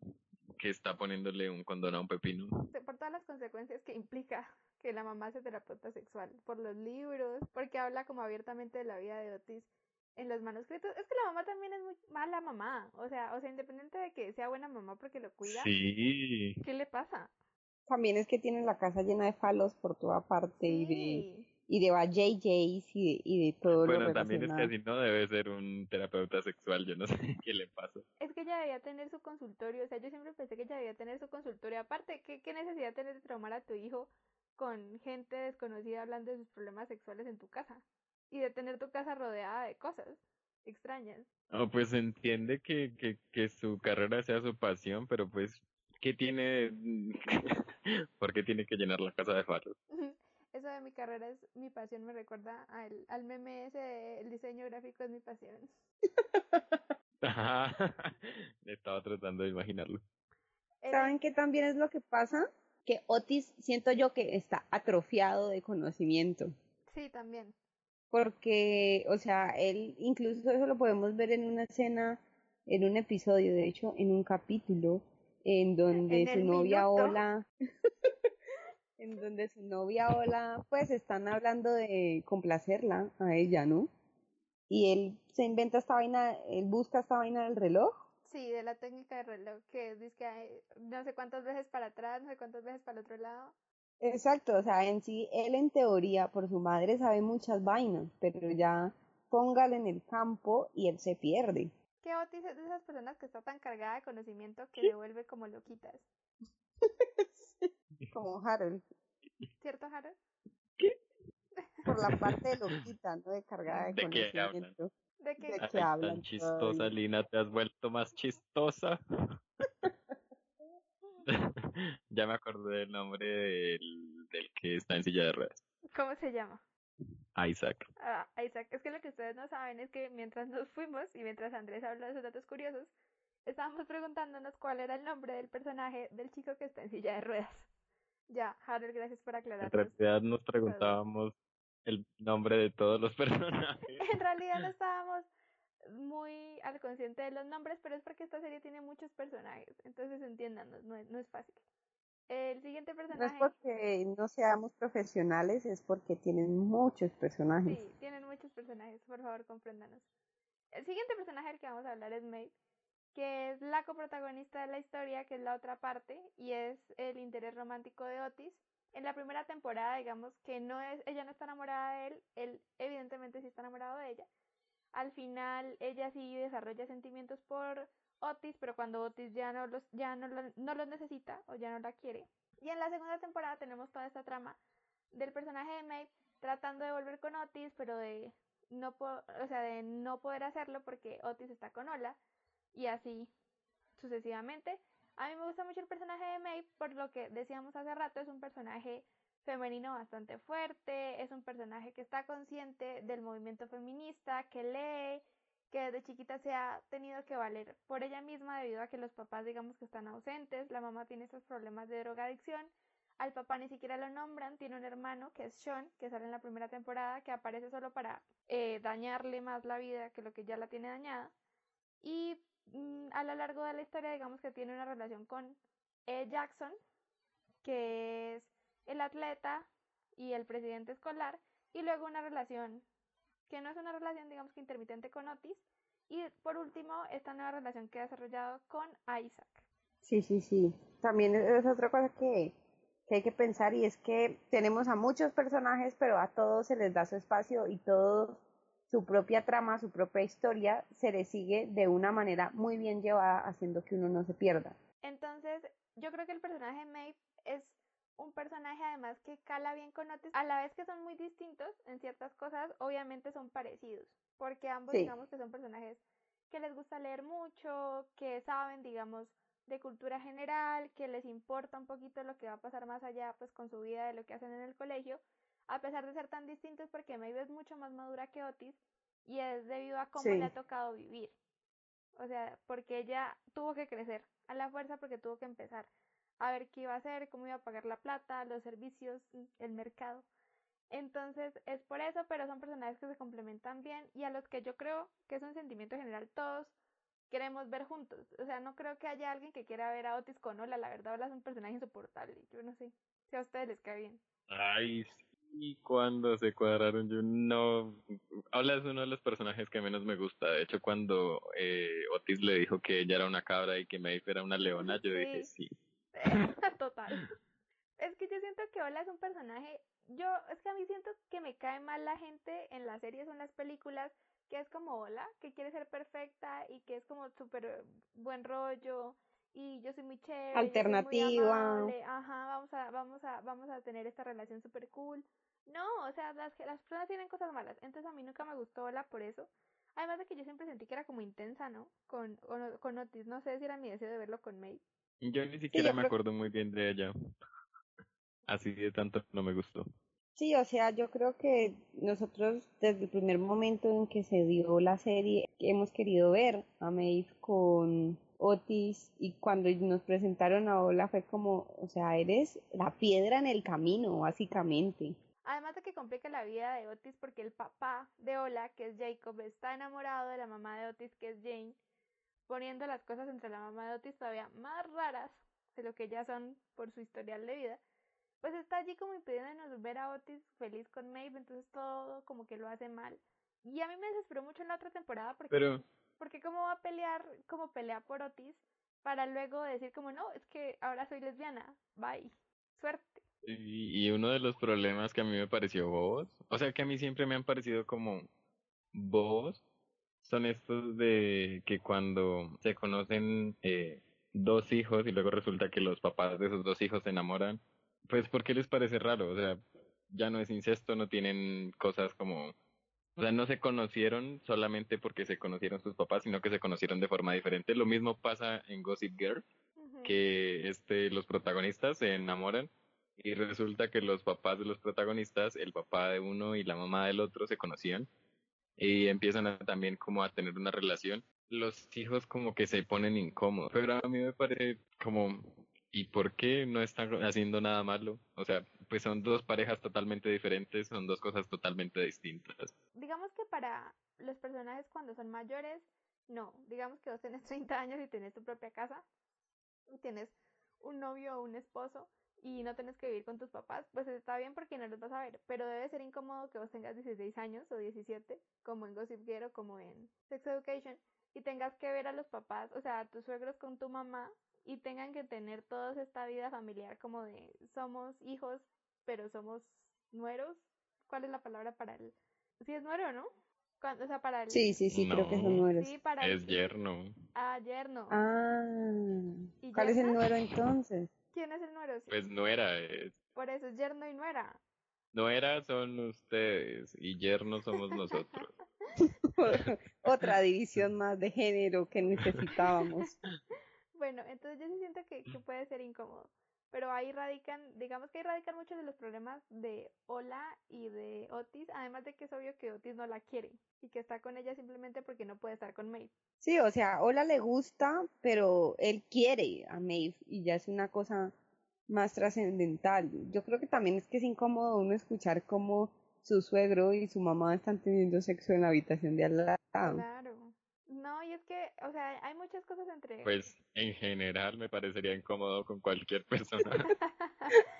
que está poniéndole un condón a un pepino. Por todas las consecuencias que implica que la mamá sea terapeuta sexual, por los libros, porque habla como abiertamente de la vida de Otis en los manuscritos. Es que la mamá también es muy mala mamá, o sea, o sea, independiente de que sea buena mamá porque lo cuida. Sí. ¿Qué le pasa? También es que tiene la casa llena de falos por toda parte sí. y de y de JJs y de, y de todo bueno, lo también es que así no debe ser un terapeuta sexual, yo no sé qué le pasa. Es que ella debía tener su consultorio, o sea, yo siempre pensé que ella debía tener su consultorio. Aparte, ¿qué, qué necesidad tener de traumar a tu hijo con gente desconocida hablando de sus problemas sexuales en tu casa? Y de tener tu casa rodeada de cosas extrañas. Oh, pues entiende que, que, que su carrera sea su pasión, pero pues, ¿qué tiene? ¿Por qué tiene que llenar la casa de faros? Eso de mi carrera es mi pasión, me recuerda al, al meme ese de el diseño gráfico es mi pasión. Estaba tratando de imaginarlo. ¿Saben qué también es lo que pasa? Que Otis siento yo que está atrofiado de conocimiento. Sí, también. Porque, o sea, él, incluso eso lo podemos ver en una escena, en un episodio, de hecho, en un capítulo, en donde En su novia minuto. Ola en donde su novia Ola, pues están hablando de complacerla a ella, ¿no? Y él se inventa esta vaina, él busca esta vaina del reloj. Sí, de la técnica de reloj que dice que hay no sé cuántas veces para atrás, no sé cuántas veces para el otro lado. Exacto, o sea, en sí, él en teoría, por su madre, sabe muchas vainas, pero ya póngale en el campo y él se pierde. Que Otis es de esas personas que está tan cargada de conocimiento que se vuelve como loquitas. Como Harold, ¿Cierto, Harold? por la parte de loquita, ¿no? De cargada de, ¿De qué conocimiento. De que De Ay, que hablan tan chistosa, Ay. Lina, te has vuelto más chistosa. ya me acordé del nombre del, del que está en silla de ruedas. ¿Cómo se llama? Isaac. Ah, Isaac, es que lo que ustedes no saben es que mientras nos fuimos y mientras Andrés habló de esos datos curiosos, estábamos preguntándonos cuál era el nombre del personaje del chico que está en silla de ruedas. Ya, Harold, gracias por En aclararnos. realidad nos preguntábamos el nombre de todos los personajes. En realidad no estábamos muy al consciente de los nombres, pero es porque esta serie tiene muchos personajes, entonces entiéndanos, no es, no es fácil. El siguiente No es personaje, porque no seamos profesionales, es porque tienen muchos personajes. sí, tienen muchos personajes, por favor, compréndanos. El siguiente personaje del que vamos a hablar es Maeve, que es la coprotagonista de la historia, que es la otra parte, y es el interés romántico de Otis. En la primera temporada, digamos que no es, ella no está enamorada de él, él evidentemente sí está enamorado de ella. Al final, ella sí desarrolla sentimientos por Otis, pero cuando Otis ya no los, ya no, no los necesita o ya no la quiere. Y en la segunda temporada tenemos toda esta trama del personaje de Maeve tratando de volver con Otis, pero de no, o sea, de no poder hacerlo porque Otis está con Ola y así sucesivamente. A mí me gusta mucho el personaje de Maeve por lo que decíamos hace rato, es un personaje femenino bastante fuerte, es un personaje que está consciente del movimiento feminista, que lee, que desde chiquita se ha tenido que valer por ella misma debido a que los papás digamos que están ausentes, la mamá tiene esos problemas de drogadicción, al papá ni siquiera lo nombran, tiene un hermano que es Sean, que sale en la primera temporada, que aparece solo para eh, dañarle más la vida que lo que ya la tiene dañada. Y a lo largo de la historia, digamos que tiene una relación con eh, Jackson, que es el atleta y el presidente escolar, y luego una relación que no es una relación, digamos que intermitente con Otis, y por último, esta nueva relación que ha desarrollado con Isaac. Sí, sí, sí. También es otra cosa que, hay que pensar y es que tenemos a muchos personajes, pero a todos se les da su espacio y todo su propia trama, su propia historia se le sigue de una manera muy bien llevada, haciendo que uno no se pierda. Entonces, yo creo que el personaje de Maeve es un personaje además que cala bien con Otis, a la vez que son muy distintos en ciertas cosas, obviamente son parecidos, porque ambos Sí. digamos que son personajes que les gusta leer mucho, que saben, digamos, de cultura general, que les importa un poquito lo que va a pasar más allá, pues con su vida de lo que hacen en el colegio, a pesar de ser tan distintos, porque Maeve es mucho más madura que Otis y es debido a cómo le ha tocado vivir. O sea, porque ella tuvo que crecer a la fuerza porque tuvo que empezar a ver qué iba a hacer, cómo iba a pagar la plata, los servicios, el mercado. Entonces es por eso, pero son personajes que se complementan bien y a los que yo creo que es un sentimiento general todos queremos ver juntos. O sea, no creo que haya alguien que quiera ver a Otis con Ola. La verdad, Ola es un personaje insoportable. Yo no sé si a ustedes les cae bien. Ay, sí, cuando se cuadraron, yo no. Ola es uno de los personajes que menos me gusta. De hecho, cuando eh, Otis le dijo que ella era una cabra y que Maeve era una leona, yo dije sí. Total. Es que yo siento que Ola es un personaje. Yo, es que a mí siento que me cae mal la gente en las series o en las películas que es como Ola, que quiere ser perfecta y que es como súper buen rollo y yo soy muy chévere. Alternativa. Ajá, vamos a, vamos a, vamos a tener esta relación súper cool. No, o sea, las, las personas tienen cosas malas. Entonces a mí nunca me gustó Ola por eso. Además de que yo siempre sentí que era como intensa, ¿no? Con, con, Otis. No sé si era mi deseo de verlo con May. Yo ni siquiera me acuerdo muy bien de ella. Así de tanto no me gustó. Sí, o sea, yo creo que nosotros desde el primer momento en que se dio la serie hemos querido ver a Maeve con Otis y cuando nos presentaron a Ola fue como, o sea, eres la piedra en el camino, básicamente. Además de que complica la vida de Otis porque el papá de Ola, que es Jacob, está enamorado de la mamá de Otis, que es Jane, poniendo las cosas entre la mamá de Otis todavía más raras de lo que ya son por su historial de vida, pues está allí como impidiéndonos ver a Otis feliz con Maeve, entonces todo como que lo hace mal. Y a mí me desesperó mucho en la otra temporada porque, Pero... porque cómo va a pelear como pelea por Otis para luego decir como no, es que ahora soy lesbiana, bye, suerte. Y, y uno de los problemas que a mí me pareció vos, o sea que a mí siempre me han parecido como vos, son estos de que cuando se conocen eh, dos hijos y luego resulta que los papás de esos dos hijos se enamoran, pues ¿por qué les parece raro? O sea, ya no es incesto, no tienen cosas como... O sea, no se conocieron solamente porque se conocieron sus papás, sino que se conocieron de forma diferente. Lo mismo pasa en Gossip Girl, que este, los protagonistas se enamoran y resulta que los papás de los protagonistas, el papá de uno y la mamá del otro se conocían y empiezan a, también como a tener una relación. Los hijos como que se ponen incómodos, pero a mí me parece como, ¿y por qué no están haciendo nada malo? O sea, pues son dos parejas totalmente diferentes, son dos cosas totalmente distintas. Digamos que para los personajes cuando son mayores, no. Digamos que vos tenés 30 años y tenés tu propia casa, y tienes un novio o un esposo, y no tenés que vivir con tus papás, pues está bien porque no los vas a ver, pero debe ser incómodo que vos tengas 16 años o 17, como en Gossip Girl o como en Sex Education, y tengas que ver a los papás, o sea, a tus suegros con tu mamá, y tengan que tener toda esta vida familiar como de somos hijos, pero somos nueros. ¿Cuál es la palabra para el...? Sí, es nuero, ¿no? O sea, para el... Sí, sí, sí, creo que son nueros. Sí, para es yerno. Ah, yerno. Ah, ¿cuál es el nuero entonces? ¿Quién es el nuero? Pues nuera es. Por eso es yerno y nuera. Nuera son ustedes y yerno somos nosotros. Otra división más de género que necesitábamos. bueno, entonces yo sí siento que, que puede ser incómodo pero ahí radican, digamos que ahí radican muchos de los problemas de Ola y de Otis, además de que es obvio que Otis no la quiere y que está con ella simplemente porque no puede estar con Maeve. Sí, o sea, Ola le gusta, pero él quiere a Maeve y ya es una cosa más trascendental. Yo creo que también es que es incómodo uno escuchar cómo su suegro y su mamá están teniendo sexo en la habitación de al lado. Claro. No, y es que, o sea, hay muchas cosas entre... Pues en general me parecería incómodo con cualquier persona.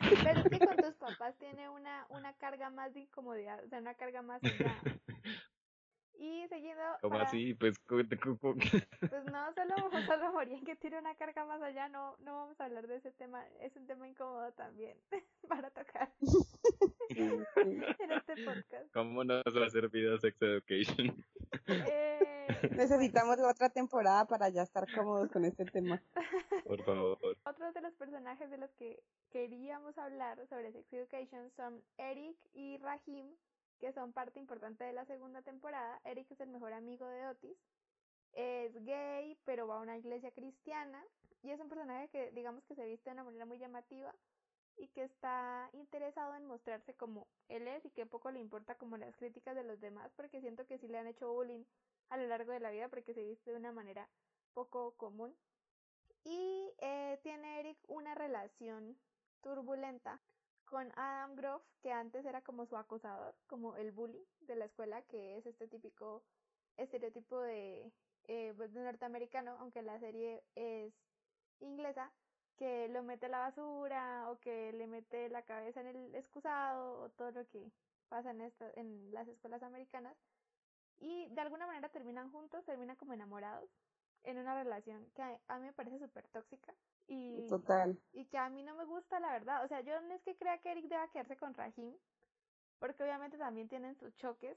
Pero es que con tus papás tiene una, una carga más de incomodidad, o sea, una carga más. Y seguido... ¿Cómo así? Pues, pues no, solo, solo morían que tiene una carga más allá, no, no vamos a hablar de ese tema, es un tema incómodo también para tocar en este podcast. ¿Cómo nos va a servir Sex Education? Eh, Necesitamos otra temporada para ya estar cómodos con este tema. Por favor. Otros de los personajes de los que queríamos hablar sobre Sex Education son Eric y Rahim, que son parte importante de la segunda temporada. Eric es el mejor amigo de Otis. es gay, pero va a una iglesia cristiana y es un personaje que digamos que se viste de una manera muy llamativa y que está interesado en mostrarse como él es y que poco le importa como las críticas de los demás porque siento que sí le han hecho bullying a lo largo de la vida porque se viste de una manera poco común. Y eh, tiene Eric una relación turbulenta con Adam Grove, que antes era como su acosador, como el bully de la escuela, que es este típico estereotipo de, eh, pues, de norteamericano, aunque la serie es inglesa, que lo mete a la basura o que le mete la cabeza en el excusado o todo lo que pasa en, en las escuelas americanas. Y de alguna manera terminan juntos, terminan como enamorados en una relación que a, mí me parece súper tóxica. Y, Total. Y que a mí no me gusta, la verdad. O sea, yo no es que crea que Eric deba quedarse con Rahim, porque obviamente también tienen sus choques.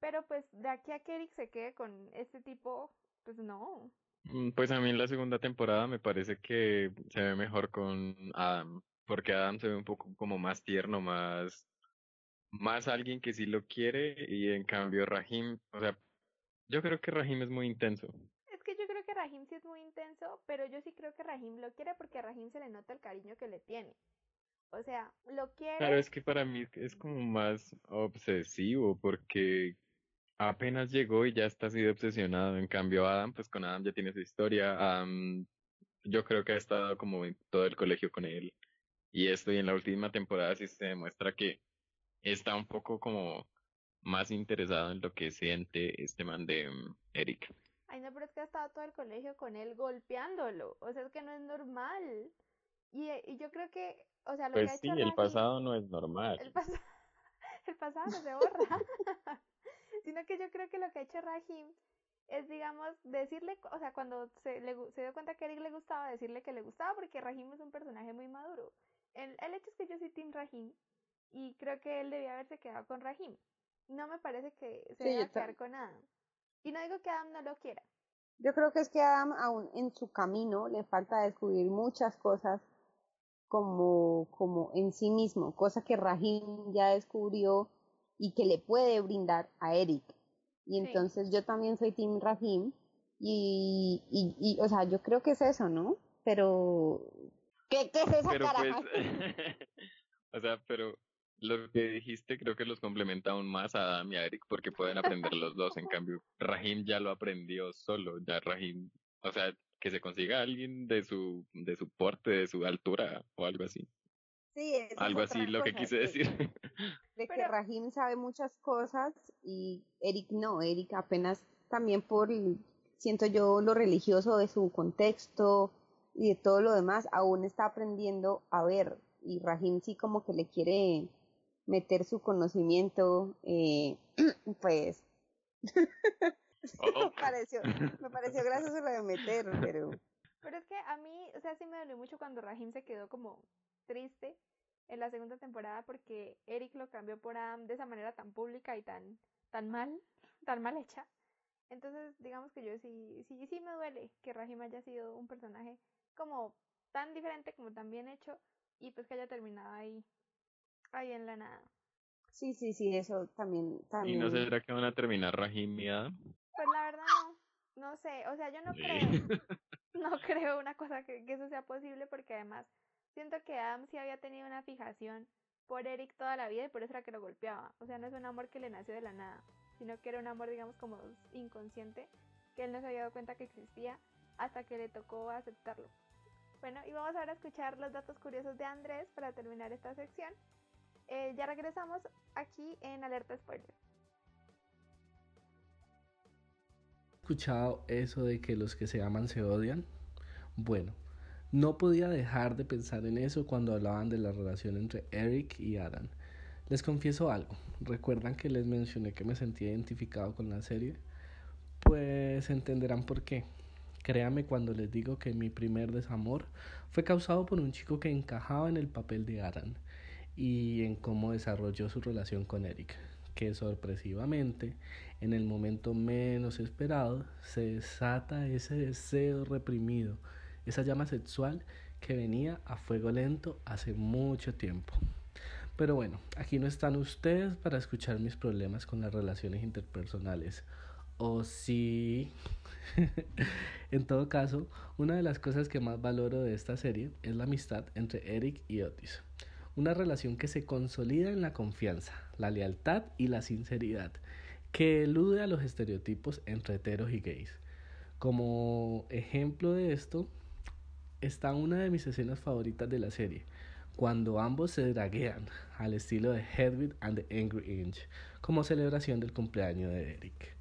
Pero pues de aquí a que Eric se quede con este tipo, pues no. Mm, pues a mí en la segunda temporada me parece que se ve mejor con Adam, porque Adam se ve un poco como más tierno, más, más alguien que sí lo quiere y en cambio Rahim, o sea, yo creo que Rahim es muy intenso. Es que yo creo que Rahim sí es muy intenso, pero yo sí creo que Rahim lo quiere porque a Rahim se le nota el cariño que le tiene. O sea, lo quiere. Claro, es que para mí es como más obsesivo porque apenas llegó y ya está así de obsesionado. En cambio, Adam, pues con Adam ya tiene su historia. Adam, yo creo que ha estado como en todo el colegio con él. Y esto, y en la última temporada sí se demuestra que está un poco como más interesado en lo que siente este man de mm, Eric. Ay, no, pero es que ha estado todo el colegio con él golpeándolo. O sea, es que no es normal. Y, y yo creo que, o sea, lo pues que ha sí, hecho el pasado no es normal. El, el pasado no se borra. sino que yo creo que lo que ha hecho Rahim es, digamos, decirle, o sea, cuando se, le, se dio cuenta que a Eric le gustaba, decirle que le gustaba, porque Rahim es un personaje muy maduro. El, el hecho es que yo soy Team Rahim y creo que él debía haberse quedado con Rahim. No me parece que se deba quedar con Adam. Y no digo que Adam no lo quiera. Yo creo que es que Adam aún en su camino le falta descubrir muchas cosas como, como en sí mismo, cosa que Rahim ya descubrió y que le puede brindar a Eric. Y entonces yo también soy Team Rahim y, y, y, o sea, yo creo que es eso, ¿no? Pero, ¿qué, qué es esa pero pues, o sea, pero lo que dijiste creo que los complementa aún más a Adam y a Eric porque pueden aprender los dos. En cambio, Rahim ya lo aprendió solo. Ya Rahim, o sea, que se consiga alguien de su, de su porte, de su altura o algo así. Sí, Algo así lo que quise decir. De que Rahim sabe muchas cosas y Eric no, Eric apenas también por, siento yo, lo religioso de su contexto y de todo lo demás, aún está aprendiendo a ver y Rahim sí como que le quiere meter su conocimiento, eh, pues... me, pareció, me pareció gracioso lo de meter, pero... Pero es que a mí, o sea, sí me dolió mucho cuando Rahim se quedó como triste en la segunda temporada porque Eric lo cambió por Adam de esa manera tan pública y tan, tan mal, tan mal hecha. Entonces, digamos que yo sí, sí, sí me duele que Rahim haya sido un personaje como tan diferente, como tan bien hecho, y pues que haya terminado ahí, ahí en la nada. Sí, sí, sí, eso también, también. ¿Y no será que van a terminar Rahim y Adam? Pues la verdad no, no sé, o sea, yo no creo, no creo una cosa que, que eso sea posible porque además Siento que Adam sí había tenido una fijación por Eric toda la vida y por eso era que lo golpeaba. O sea, no es un amor que le nació de la nada, sino que era un amor, digamos, como inconsciente, que él no se había dado cuenta que existía hasta que le tocó aceptarlo. Bueno, y vamos ahora a escuchar los datos curiosos de Andrés para terminar esta sección. Eh, ya regresamos aquí en Alerta Spoiler. ¿Escuchado eso de que los que se aman se odian? Bueno, no podía dejar de pensar en eso cuando hablaban de la relación entre Eric y Adam. Les confieso algo, ¿recuerdan que les mencioné que me sentía identificado con la serie? Pues entenderán por qué. Créame cuando les digo que mi primer desamor fue causado por un chico que encajaba en el papel de Adam y en cómo desarrolló su relación con Eric, que sorpresivamente, en el momento menos esperado, se desata ese deseo reprimido esa llama sexual que venía a fuego lento hace mucho tiempo. Pero bueno, aquí no están ustedes para escuchar mis problemas con las relaciones interpersonales. ¿O sí? en todo caso, una de las cosas que más valoro de esta serie es la amistad entre Eric y Otis. Una relación que se consolida en la confianza, la lealtad y la sinceridad, que elude a los estereotipos entre heteros y gays. Como ejemplo de esto está una de mis escenas favoritas de la serie, cuando ambos se draguean al estilo de Hedwig and the Angry Inch, como celebración del cumpleaños de Eric.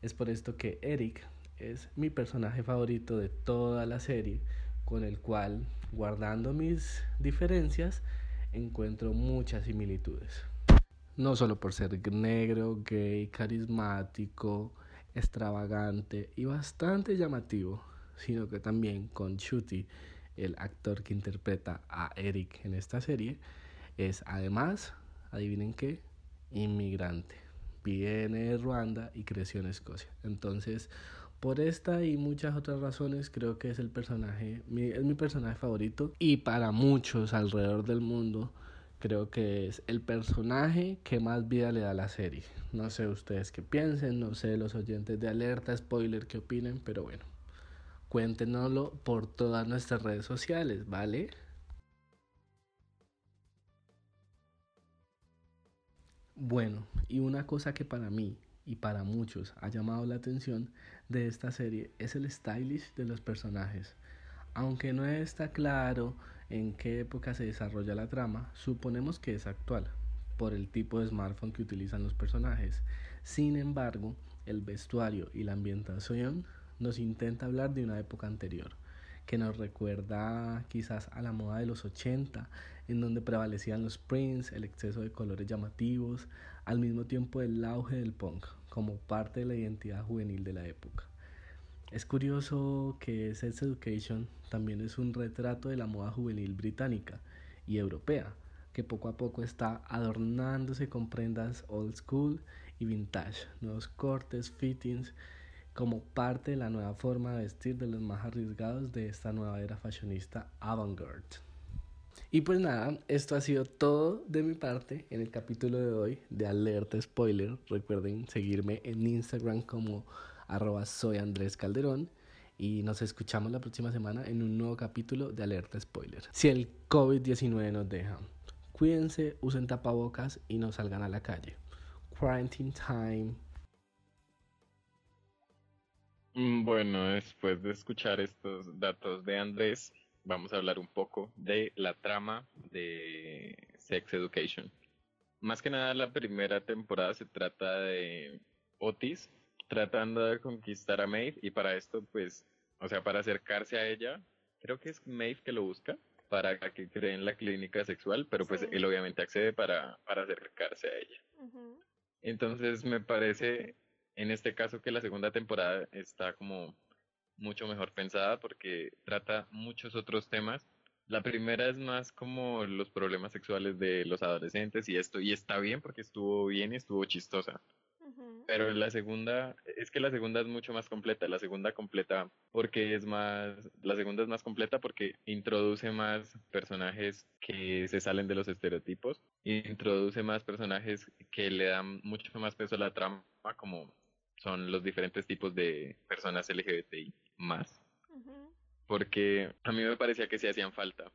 Es por esto que Eric es mi personaje favorito de toda la serie, con el cual, guardando mis diferencias, encuentro muchas similitudes. No solo por ser negro, gay, carismático, extravagante y bastante llamativo, sino que también con Chuti, el actor que interpreta a Eric en esta serie, es además, adivinen qué, inmigrante. Viene de Ruanda y creció en Escocia. Entonces, por esta y muchas otras razones, creo que es el personaje, es mi personaje favorito. Y para muchos alrededor del mundo, creo que es el personaje que más vida le da a la serie. No sé ustedes qué piensen, no sé los oyentes de alerta, spoiler, qué opinen, pero bueno, cuéntenoslo por todas nuestras redes sociales, ¿vale? Bueno, y una cosa que para mí y para muchos ha llamado la atención de esta serie es el stylish de los personajes. Aunque no está claro en qué época se desarrolla la trama, suponemos que es actual, por el tipo de smartphone que utilizan los personajes. Sin embargo, el vestuario y la ambientación nos intenta hablar de una época anterior, que nos recuerda quizás a la moda de los 80, en donde prevalecían los prints, el exceso de colores llamativos, al mismo tiempo el auge del punk, como parte de la identidad juvenil de la época. Es curioso que Sex Education también es un retrato de la moda juvenil británica y europea, que poco a poco está adornándose con prendas old school y vintage, nuevos cortes, fittings, como parte de la nueva forma de vestir de los más arriesgados de esta nueva era fashionista avant-garde. Y pues nada, esto ha sido todo de mi parte en el capítulo de hoy de Alerta Spoiler. Recuerden seguirme en Instagram como arroba y nos escuchamos la próxima semana en un nuevo capítulo de Alerta Spoiler. Si el COVID-19 nos deja, cuídense, usen tapabocas y no salgan a la calle. Quarantine time. Mm, bueno, después de escuchar estos datos de Andrés, vamos a hablar un poco de la trama de Sex Education. Más que nada, la primera temporada se trata de Otis tratando de conquistar a Maeve y para esto, pues, o sea, para acercarse a ella, creo que es Maeve que lo busca para que cree en la clínica sexual, pero pues él obviamente accede para, para acercarse a ella. Entonces me parece en este caso que la segunda temporada está como mucho mejor pensada porque trata muchos otros temas. La primera es más como los problemas sexuales de los adolescentes y esto, y está bien porque estuvo bien y estuvo chistosa. Pero la segunda, es que la segunda es mucho más completa, la segunda completa porque es más, la segunda es más completa porque introduce más personajes que se salen de los estereotipos, introduce más personajes que le dan mucho más peso a la trama como son los diferentes tipos de personas LGBTI más. Porque a mí me parecía que sí hacían falta.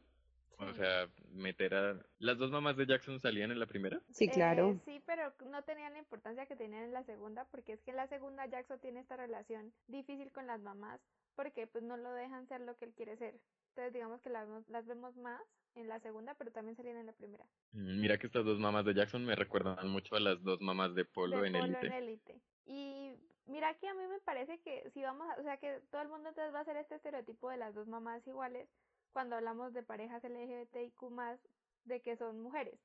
O sea, meter a... ¿Las dos mamás de Jackson salían en la primera? Sí, claro. Eh, sí, pero no tenían la importancia que tenían en la segunda, porque es que en la segunda Jackson tiene esta relación difícil con las mamás, porque pues no lo dejan ser lo que él quiere ser. Entonces digamos que las, las vemos más en la segunda, pero también salían en la primera. Mm, mira que estas dos mamás de Jackson me recuerdan mucho a las dos mamás de Polo en Polo en Elite. Y mira que a mí me parece que si vamos, a, o sea que todo el mundo entonces va a hacer este estereotipo de las dos mamás iguales cuando hablamos de parejas LGBTIQ más de que son mujeres,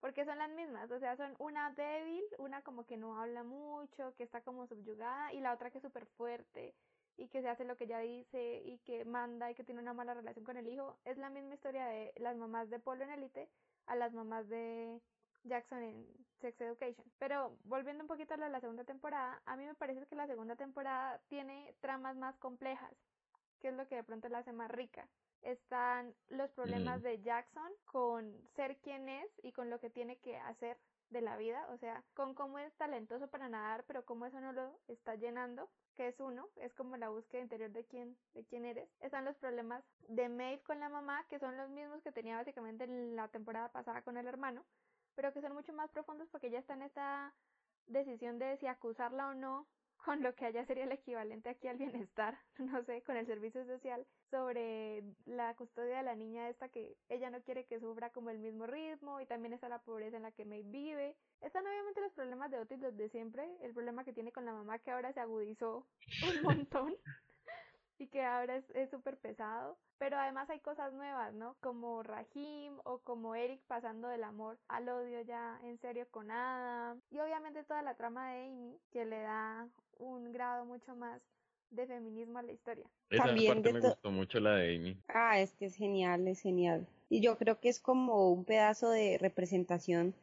porque son las mismas, o sea, son una débil, una como que no habla mucho, que está como subyugada y la otra que es súper fuerte y que se hace lo que ella dice y que manda y que tiene una mala relación con el hijo. Es la misma historia de las mamás de Polo en Elite a las mamás de Jackson en Sex Education. Pero volviendo un poquito a la segunda temporada, a mí me parece que la segunda temporada tiene tramas más complejas, que es lo que de pronto la hace más rica. Están los problemas de Jackson con ser quien es y con lo que tiene que hacer de la vida, o sea, con cómo es talentoso para nadar, pero cómo eso no lo está llenando, que es uno, es como la búsqueda interior de quién, de quién eres. Están los problemas de Maeve con la mamá, que son los mismos que tenía básicamente en la temporada pasada con el hermano, pero que son mucho más profundos porque ella está en esta decisión de si acusarla o no con lo que allá sería el equivalente aquí al bienestar, no sé, con el servicio social, sobre la custodia de la niña esta que ella no quiere que sufra como el mismo ritmo y también está la pobreza en la que May vive. Están obviamente los problemas de Otis los de siempre, el problema que tiene con la mamá que ahora se agudizó un montón y que ahora es súper pesado. Pero además hay cosas nuevas, ¿no? Como Rahim o como Eric pasando del amor al odio ya en serio con Adam. Y obviamente toda la trama de Amy que le da un grado mucho más de feminismo a la historia. Esa También parte me gustó mucho la de Amy. Ah, es que es genial, es genial. Y yo creo que es como un pedazo de representación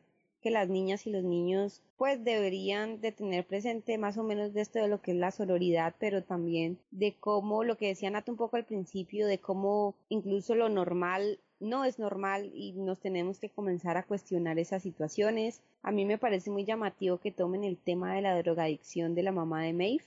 que las niñas y los niños pues deberían de tener presente más o menos de esto de lo que es la sororidad, pero también de cómo lo que decía Nata un poco al principio, de cómo incluso lo normal no es normal y nos tenemos que comenzar a cuestionar esas situaciones. A mí me parece muy llamativo que tomen el tema de la drogadicción de la mamá de Maeve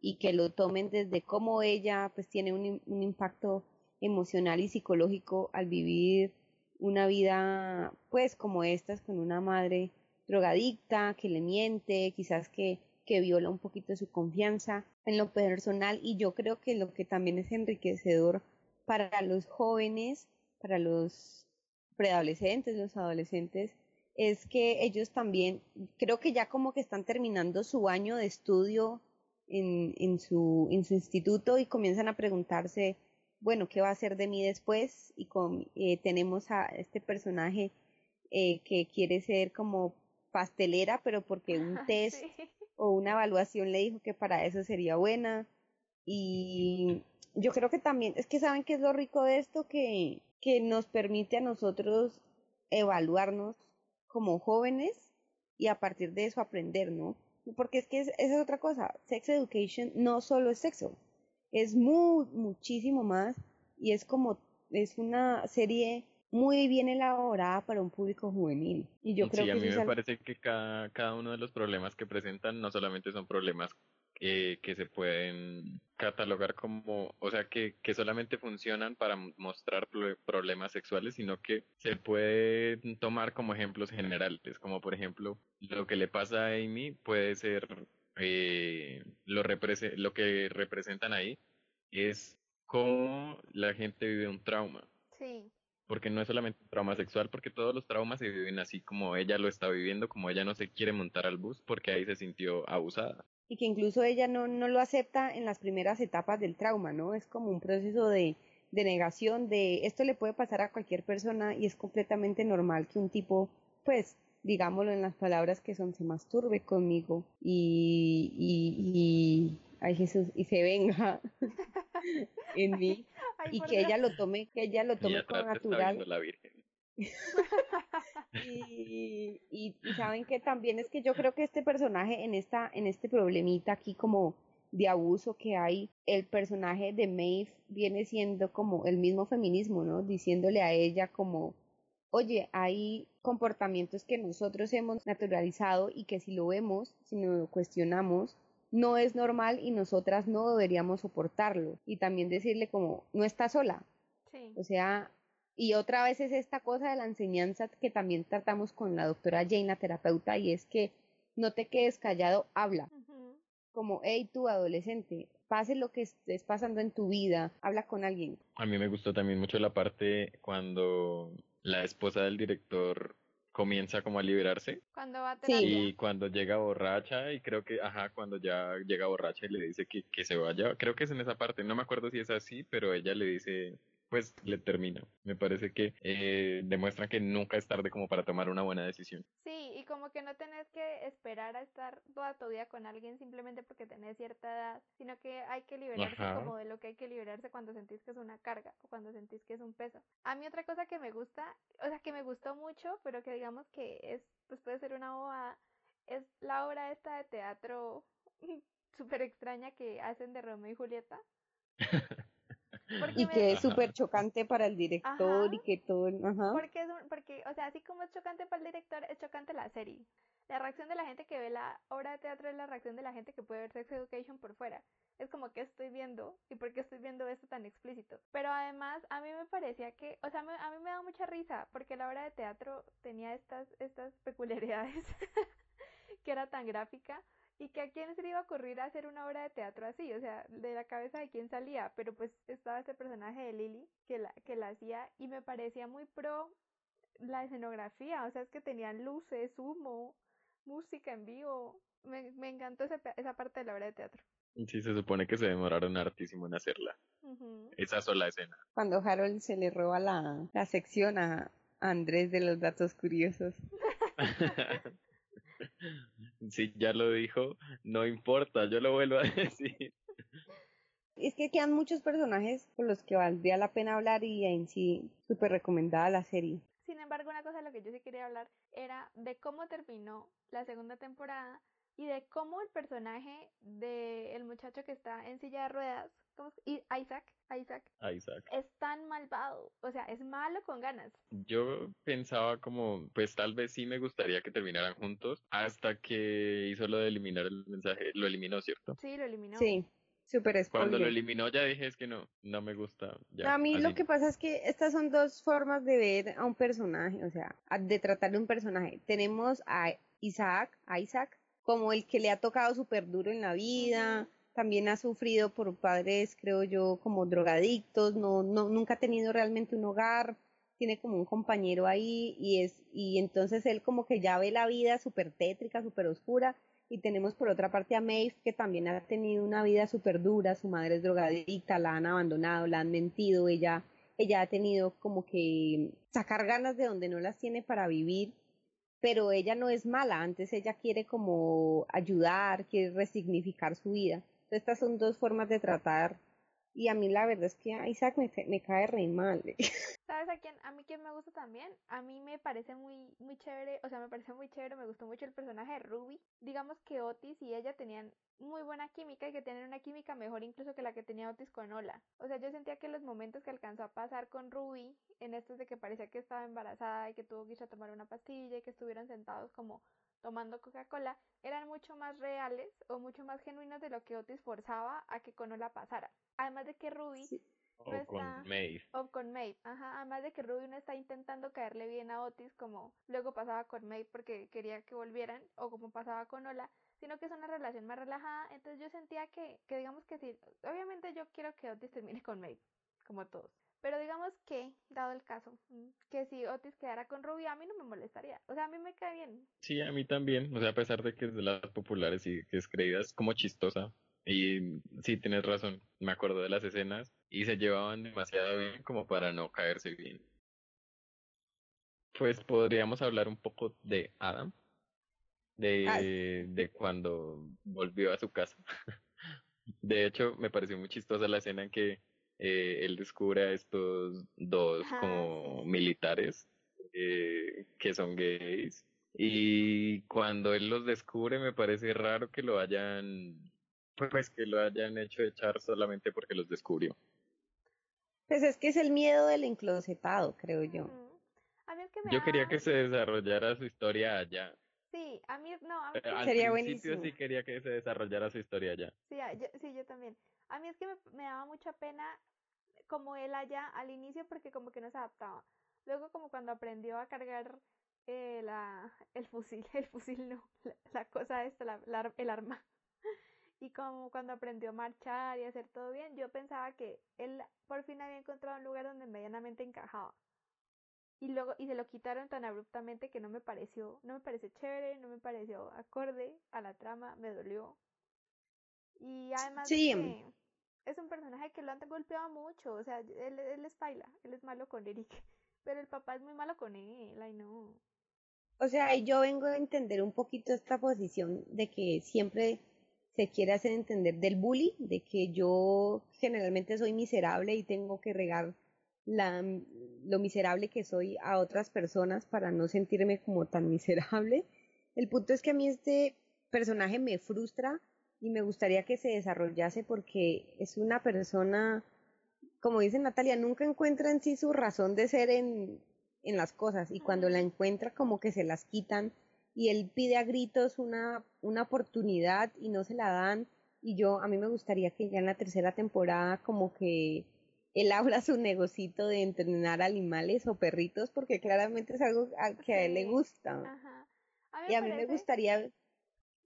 y que lo tomen desde cómo ella pues tiene un, un impacto emocional y psicológico al vivir una vida pues como estas con una madre drogadicta que le miente, quizás que, que viola un poquito su confianza en lo personal. Y yo creo que lo que también es enriquecedor para los jóvenes para los preadolescentes, los adolescentes, es que ellos también, creo que ya como que están terminando su año de estudio en, en, su, en su instituto y comienzan a preguntarse, bueno, ¿qué va a hacer de mí después? Y con, eh, tenemos a este personaje eh, que quiere ser como pastelera, pero porque un test o una evaluación le dijo que para eso sería buena. Y yo creo que también, es que saben que es lo rico de esto, que que nos permite a nosotros evaluarnos como jóvenes y a partir de eso aprender, ¿no? Porque es que esa es otra cosa, sex education no solo es sexo, es muy, muchísimo más y es como, es una serie muy bien elaborada para un público juvenil. Y yo creo sí, a mí me parece que cada, cada uno de los problemas que presentan no solamente son problemas eh, que se pueden catalogar como, o sea, que, que solamente funcionan para mostrar problemas sexuales, sino que se pueden tomar como ejemplos generales, como por ejemplo, lo que le pasa a Amy puede ser, eh, lo, lo que representan ahí es cómo la gente vive un trauma. Sí. Porque no es solamente un trauma sexual, porque todos los traumas se viven así como ella lo está viviendo, como ella no se quiere montar al bus porque ahí se sintió abusada y que incluso ella no, no lo acepta en las primeras etapas del trauma, ¿no? Es como un proceso de, de negación de esto le puede pasar a cualquier persona y es completamente normal que un tipo, pues, digámoslo en las palabras que son, se masturbe conmigo y, y, y ay Jesús, y se venga en mí y que ella lo tome, que ella lo tome como natural. La Virgen. y, y, saben que también es que yo creo que este personaje en esta en este problemita aquí como de abuso que hay, el personaje de Maeve viene siendo como el mismo feminismo, ¿no? Diciéndole a ella como, oye, hay comportamientos que nosotros hemos naturalizado y que si lo vemos, si no lo cuestionamos, no es normal y nosotras no deberíamos soportarlo. Y también decirle como, no está sola. O sea, y otra vez es esta cosa de la enseñanza que también tratamos con la doctora Jane, la terapeuta, y es que no te quedes callado, habla. Como, hey, tú adolescente, pase lo que estés pasando en tu vida, habla con alguien. A mí me gustó también mucho la parte cuando la esposa del director comienza como a liberarse. Cuando va a Y cuando llega borracha, y creo que, ajá, cuando ya llega borracha y le dice que, que se vaya, creo que es en esa parte, no me acuerdo si es así, pero ella le dice, pues le termina. Me parece que eh, demuestran que nunca es tarde como para tomar una buena decisión. Sí, y como que no tenés que esperar a estar toda tu vida con alguien simplemente porque tenés cierta edad, sino que hay que liberarse como de lo que hay que liberarse cuando sentís que es una carga o cuando sentís que es un peso. A mí otra cosa que me gusta, o sea, que me gustó mucho, pero que digamos que es, pues puede ser una bobada, es la obra esta de teatro súper extraña que hacen de Romeo y Julieta. y que es súper chocante para el director y que todo, ajá. Porque es un, porque, o sea, así como es chocante para el director, es chocante la serie. La reacción de la gente que ve la obra de teatro es la reacción de la gente que puede ver Sex Education por fuera. Es como que estoy viendo y por qué estoy viendo esto tan explícito. Pero además a mí me parecía que, o sea, a mí me da mucha risa porque la obra de teatro tenía estas estas peculiaridades que era tan gráfica y que a quién se le iba a ocurrir hacer una obra de teatro así, o sea, de la cabeza de quién salía, pero pues estaba este personaje de Lily que la, que la hacía y me parecía muy pro la escenografía, o sea, es que tenían luces, humo, música en vivo, me, me encantó esa, esa parte de la obra de teatro. Sí, se supone que se demoraron hartísimo en hacerla. Esa sola escena. Cuando Harold se le roba la, la sección a Andrés de los datos curiosos. si ya lo dijo, no importa, yo lo vuelvo a decir. Es que quedan muchos personajes con los que valdría la pena hablar y en sí súper recomendada la serie. Sin embargo, una cosa de lo que yo sí quería hablar era de cómo terminó la segunda temporada y de cómo el personaje del el muchacho que está en silla de ruedas, Isaac, Isaac, Isaac, es tan malvado, o sea, es malo con ganas. Yo pensaba como, pues tal vez sí me gustaría que terminaran juntos, hasta que hizo lo de eliminar el mensaje, lo eliminó, ¿cierto? Sí, lo eliminó. Sí. Super Cuando lo eliminó ya dije es que no, no me gusta. a mí lo que pasa es que estas son dos formas de ver a un personaje, o sea, de tratar de un personaje. Tenemos a Isaac, a Isaac, como el que le ha tocado súper duro en la vida, también ha sufrido por padres, creo yo, como drogadictos, no, no, nunca ha tenido realmente un hogar, tiene como un compañero ahí y es, y entonces él como que ya ve la vida súper tétrica, súper oscura, y tenemos por otra parte a Maeve que también ha tenido una vida súper dura, su madre es drogadicta, la han abandonado, la han mentido, ella, ella ha tenido como que sacar ganas de donde no las tiene para vivir pero ella no es mala, antes ella quiere como ayudar, quiere resignificar su vida. Estas son dos formas de tratar y a mí la verdad es que Isaac me, me cae re mal. ¿Sabes a quién? A mí quién me gusta también. A mí me parece muy muy chévere, o sea, me parece muy chévere, me gustó mucho el personaje de Ruby. Digamos que Otis y ella tenían muy buena química y que tienen una química mejor incluso que la que tenía Otis con Ola. O sea, yo sentía que los momentos que alcanzó a pasar con Ruby, en estos de que parecía que estaba embarazada y que tuvo que ir a tomar una pastilla y que estuvieran sentados como tomando Coca-Cola, eran mucho más reales o mucho más genuinos de lo que Otis forzaba a que con Ola pasara. Además de que Ruby o con Maeve. O con Maeve, ajá. Además de que Ruby no está intentando caerle bien a Otis como luego pasaba con Maeve porque quería que volvieran o como pasaba con Ola, sino que es una relación más relajada. Entonces yo sentía que, que digamos que sí, obviamente yo quiero que Otis termine con Maeve, como todos. Pero digamos que, dado el caso, mm, que si Otis quedara con Ruby, a mí no me molestaría. O sea, a mí me cae bien. Sí, a mí también. O sea, a pesar de que es de las populares y que es creída, es como chistosa. Y sí, tienes razón. Me acuerdo de las escenas y se llevaban demasiado bien como para no caerse bien. Pues podríamos hablar un poco de Adam. De, de cuando volvió a su casa. de hecho, me pareció muy chistosa la escena en que eh, él descubre a estos dos como militares eh, que son gays. Y cuando él los descubre me parece raro que lo hayan, pues que lo hayan hecho echar solamente porque los descubrió. Pues es que es el miedo del enclosetado, creo yo. yo quería que se desarrollara su historia allá. Sí, a mí no, a mí Al Sería principio sí quería que se desarrollara su historia allá. Sí, yo, sí, yo también. A mí es que me daba mucha pena como él allá al inicio porque como que no se adaptaba. Luego como cuando aprendió a cargar eh, la, el fusil, el fusil no, la, cosa esta, la, el arma. Y como cuando aprendió a marchar y hacer todo bien, yo pensaba que él por fin había encontrado un lugar donde medianamente encajaba. Y luego, y se lo quitaron tan abruptamente que no me pareció, no me pareció chévere, no me pareció acorde a la trama, me dolió. Y además sí. que, es un personaje que lo han golpeado mucho, o sea, él, es paila, él es malo con Eric, pero el papá es muy malo con él, ay no. O sea, yo vengo a entender un poquito esta posición de que siempre se quiere hacer entender del bully, de que yo generalmente soy miserable y tengo que regar la, lo miserable que soy a otras personas para no sentirme como tan miserable. El punto es que a mí este personaje me frustra y me gustaría que se desarrollase porque es una persona como dice Natalia, nunca encuentra en sí su razón de ser en, en las cosas y cuando la encuentra como que se las quitan y él pide a gritos una, una oportunidad y no se la dan y yo a mí me gustaría que ya en la tercera temporada como que él habla su negocito de entrenar animales o perritos porque claramente es algo que a él le gusta. Y a mí me gustaría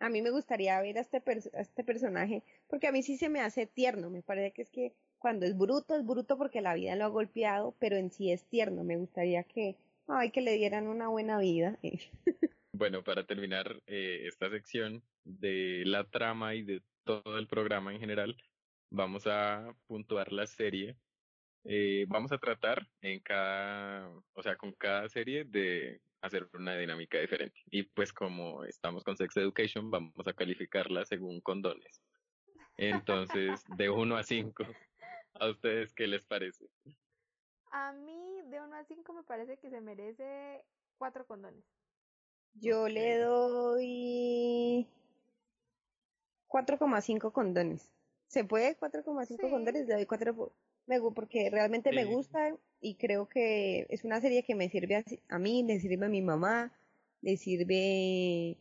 a mí me gustaría ver a este, a este personaje porque a mí sí se me hace tierno me parece que es que cuando es bruto, es bruto porque la vida lo ha golpeado, pero en sí es tierno. Me gustaría que, ay, que le dieran una buena vida. bueno, para terminar eh, esta sección de la trama y de todo el programa en general, vamos a puntuar la serie. Eh, vamos a tratar en cada, o sea, con cada serie de hacer una dinámica diferente. Y pues como estamos con Sex Education, vamos a calificarla según condones. Entonces, de 1 a 5, ¿A ustedes qué les parece? A mí, de 1 a 5, me parece que se merece 4 condones. Yo le doy 4,5 condones. ¿Se puede 4,5 condones? Le doy 4 porque realmente me gusta y creo que es una serie que me sirve a, mí, le sirve a mi mamá, le sirve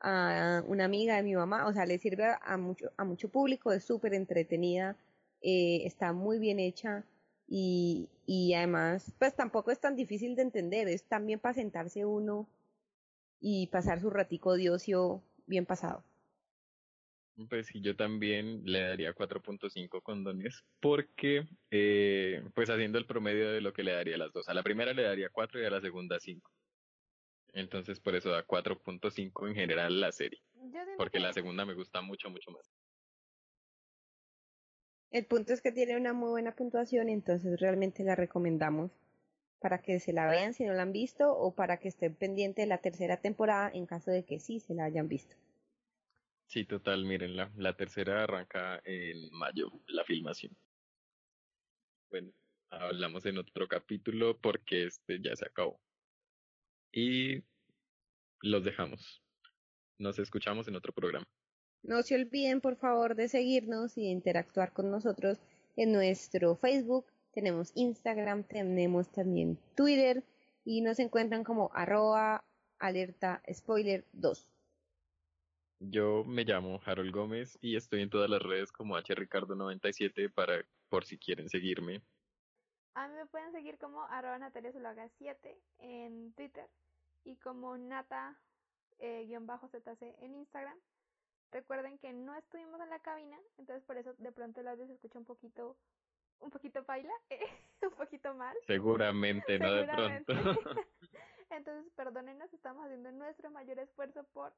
a una amiga de mi mamá, o sea, le sirve a mucho, a mucho público, es súper entretenida eh, está muy bien hecha y, y además, pues tampoco es tan difícil de entender, es también para sentarse uno y pasar su ratico de ocio bien pasado. Pues sí, yo también le daría 4.5 condones porque, eh, pues haciendo el promedio de lo que le daría a las dos. A la primera le daría 4 y a la segunda 5. Entonces por eso da 4.5 en general la serie. Porque la segunda me gusta mucho, mucho más. El punto es que tiene una muy buena puntuación, entonces realmente la recomendamos para que se la vean si no la han visto o para que estén pendientes de la tercera temporada en caso de que sí se la hayan visto. Sí, total, mírenla. La tercera arranca en mayo, la filmación. Bueno, hablamos en otro capítulo porque este ya se acabó. Y los dejamos. Nos escuchamos en otro programa. No se olviden, por favor, de seguirnos y de interactuar con nosotros en nuestro Facebook. Tenemos Instagram, tenemos también Twitter y nos encuentran como arroba alerta spoiler 2. Yo me llamo Harold Gómez y estoy en todas las redes como hricardo97 para por si quieren seguirme. A mí me pueden seguir como arroba Natalia 7 en Twitter y como nata-zc eh, en Instagram. Recuerden que no estuvimos en la cabina, entonces por eso de pronto el audio se escucha un poquito, un poquito baila, un poquito mal. Seguramente, no de pronto. entonces, perdónenos, estamos haciendo nuestro mayor esfuerzo por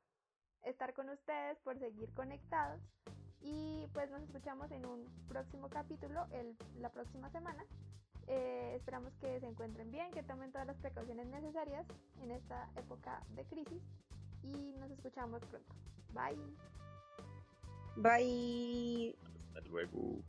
estar con ustedes, por seguir conectados. Y pues nos escuchamos en un próximo capítulo, el, la próxima semana. Eh, esperamos que se encuentren bien, que tomen todas las precauciones necesarias en esta época de crisis y nos escuchamos pronto. Bye. Bye. Hasta luego.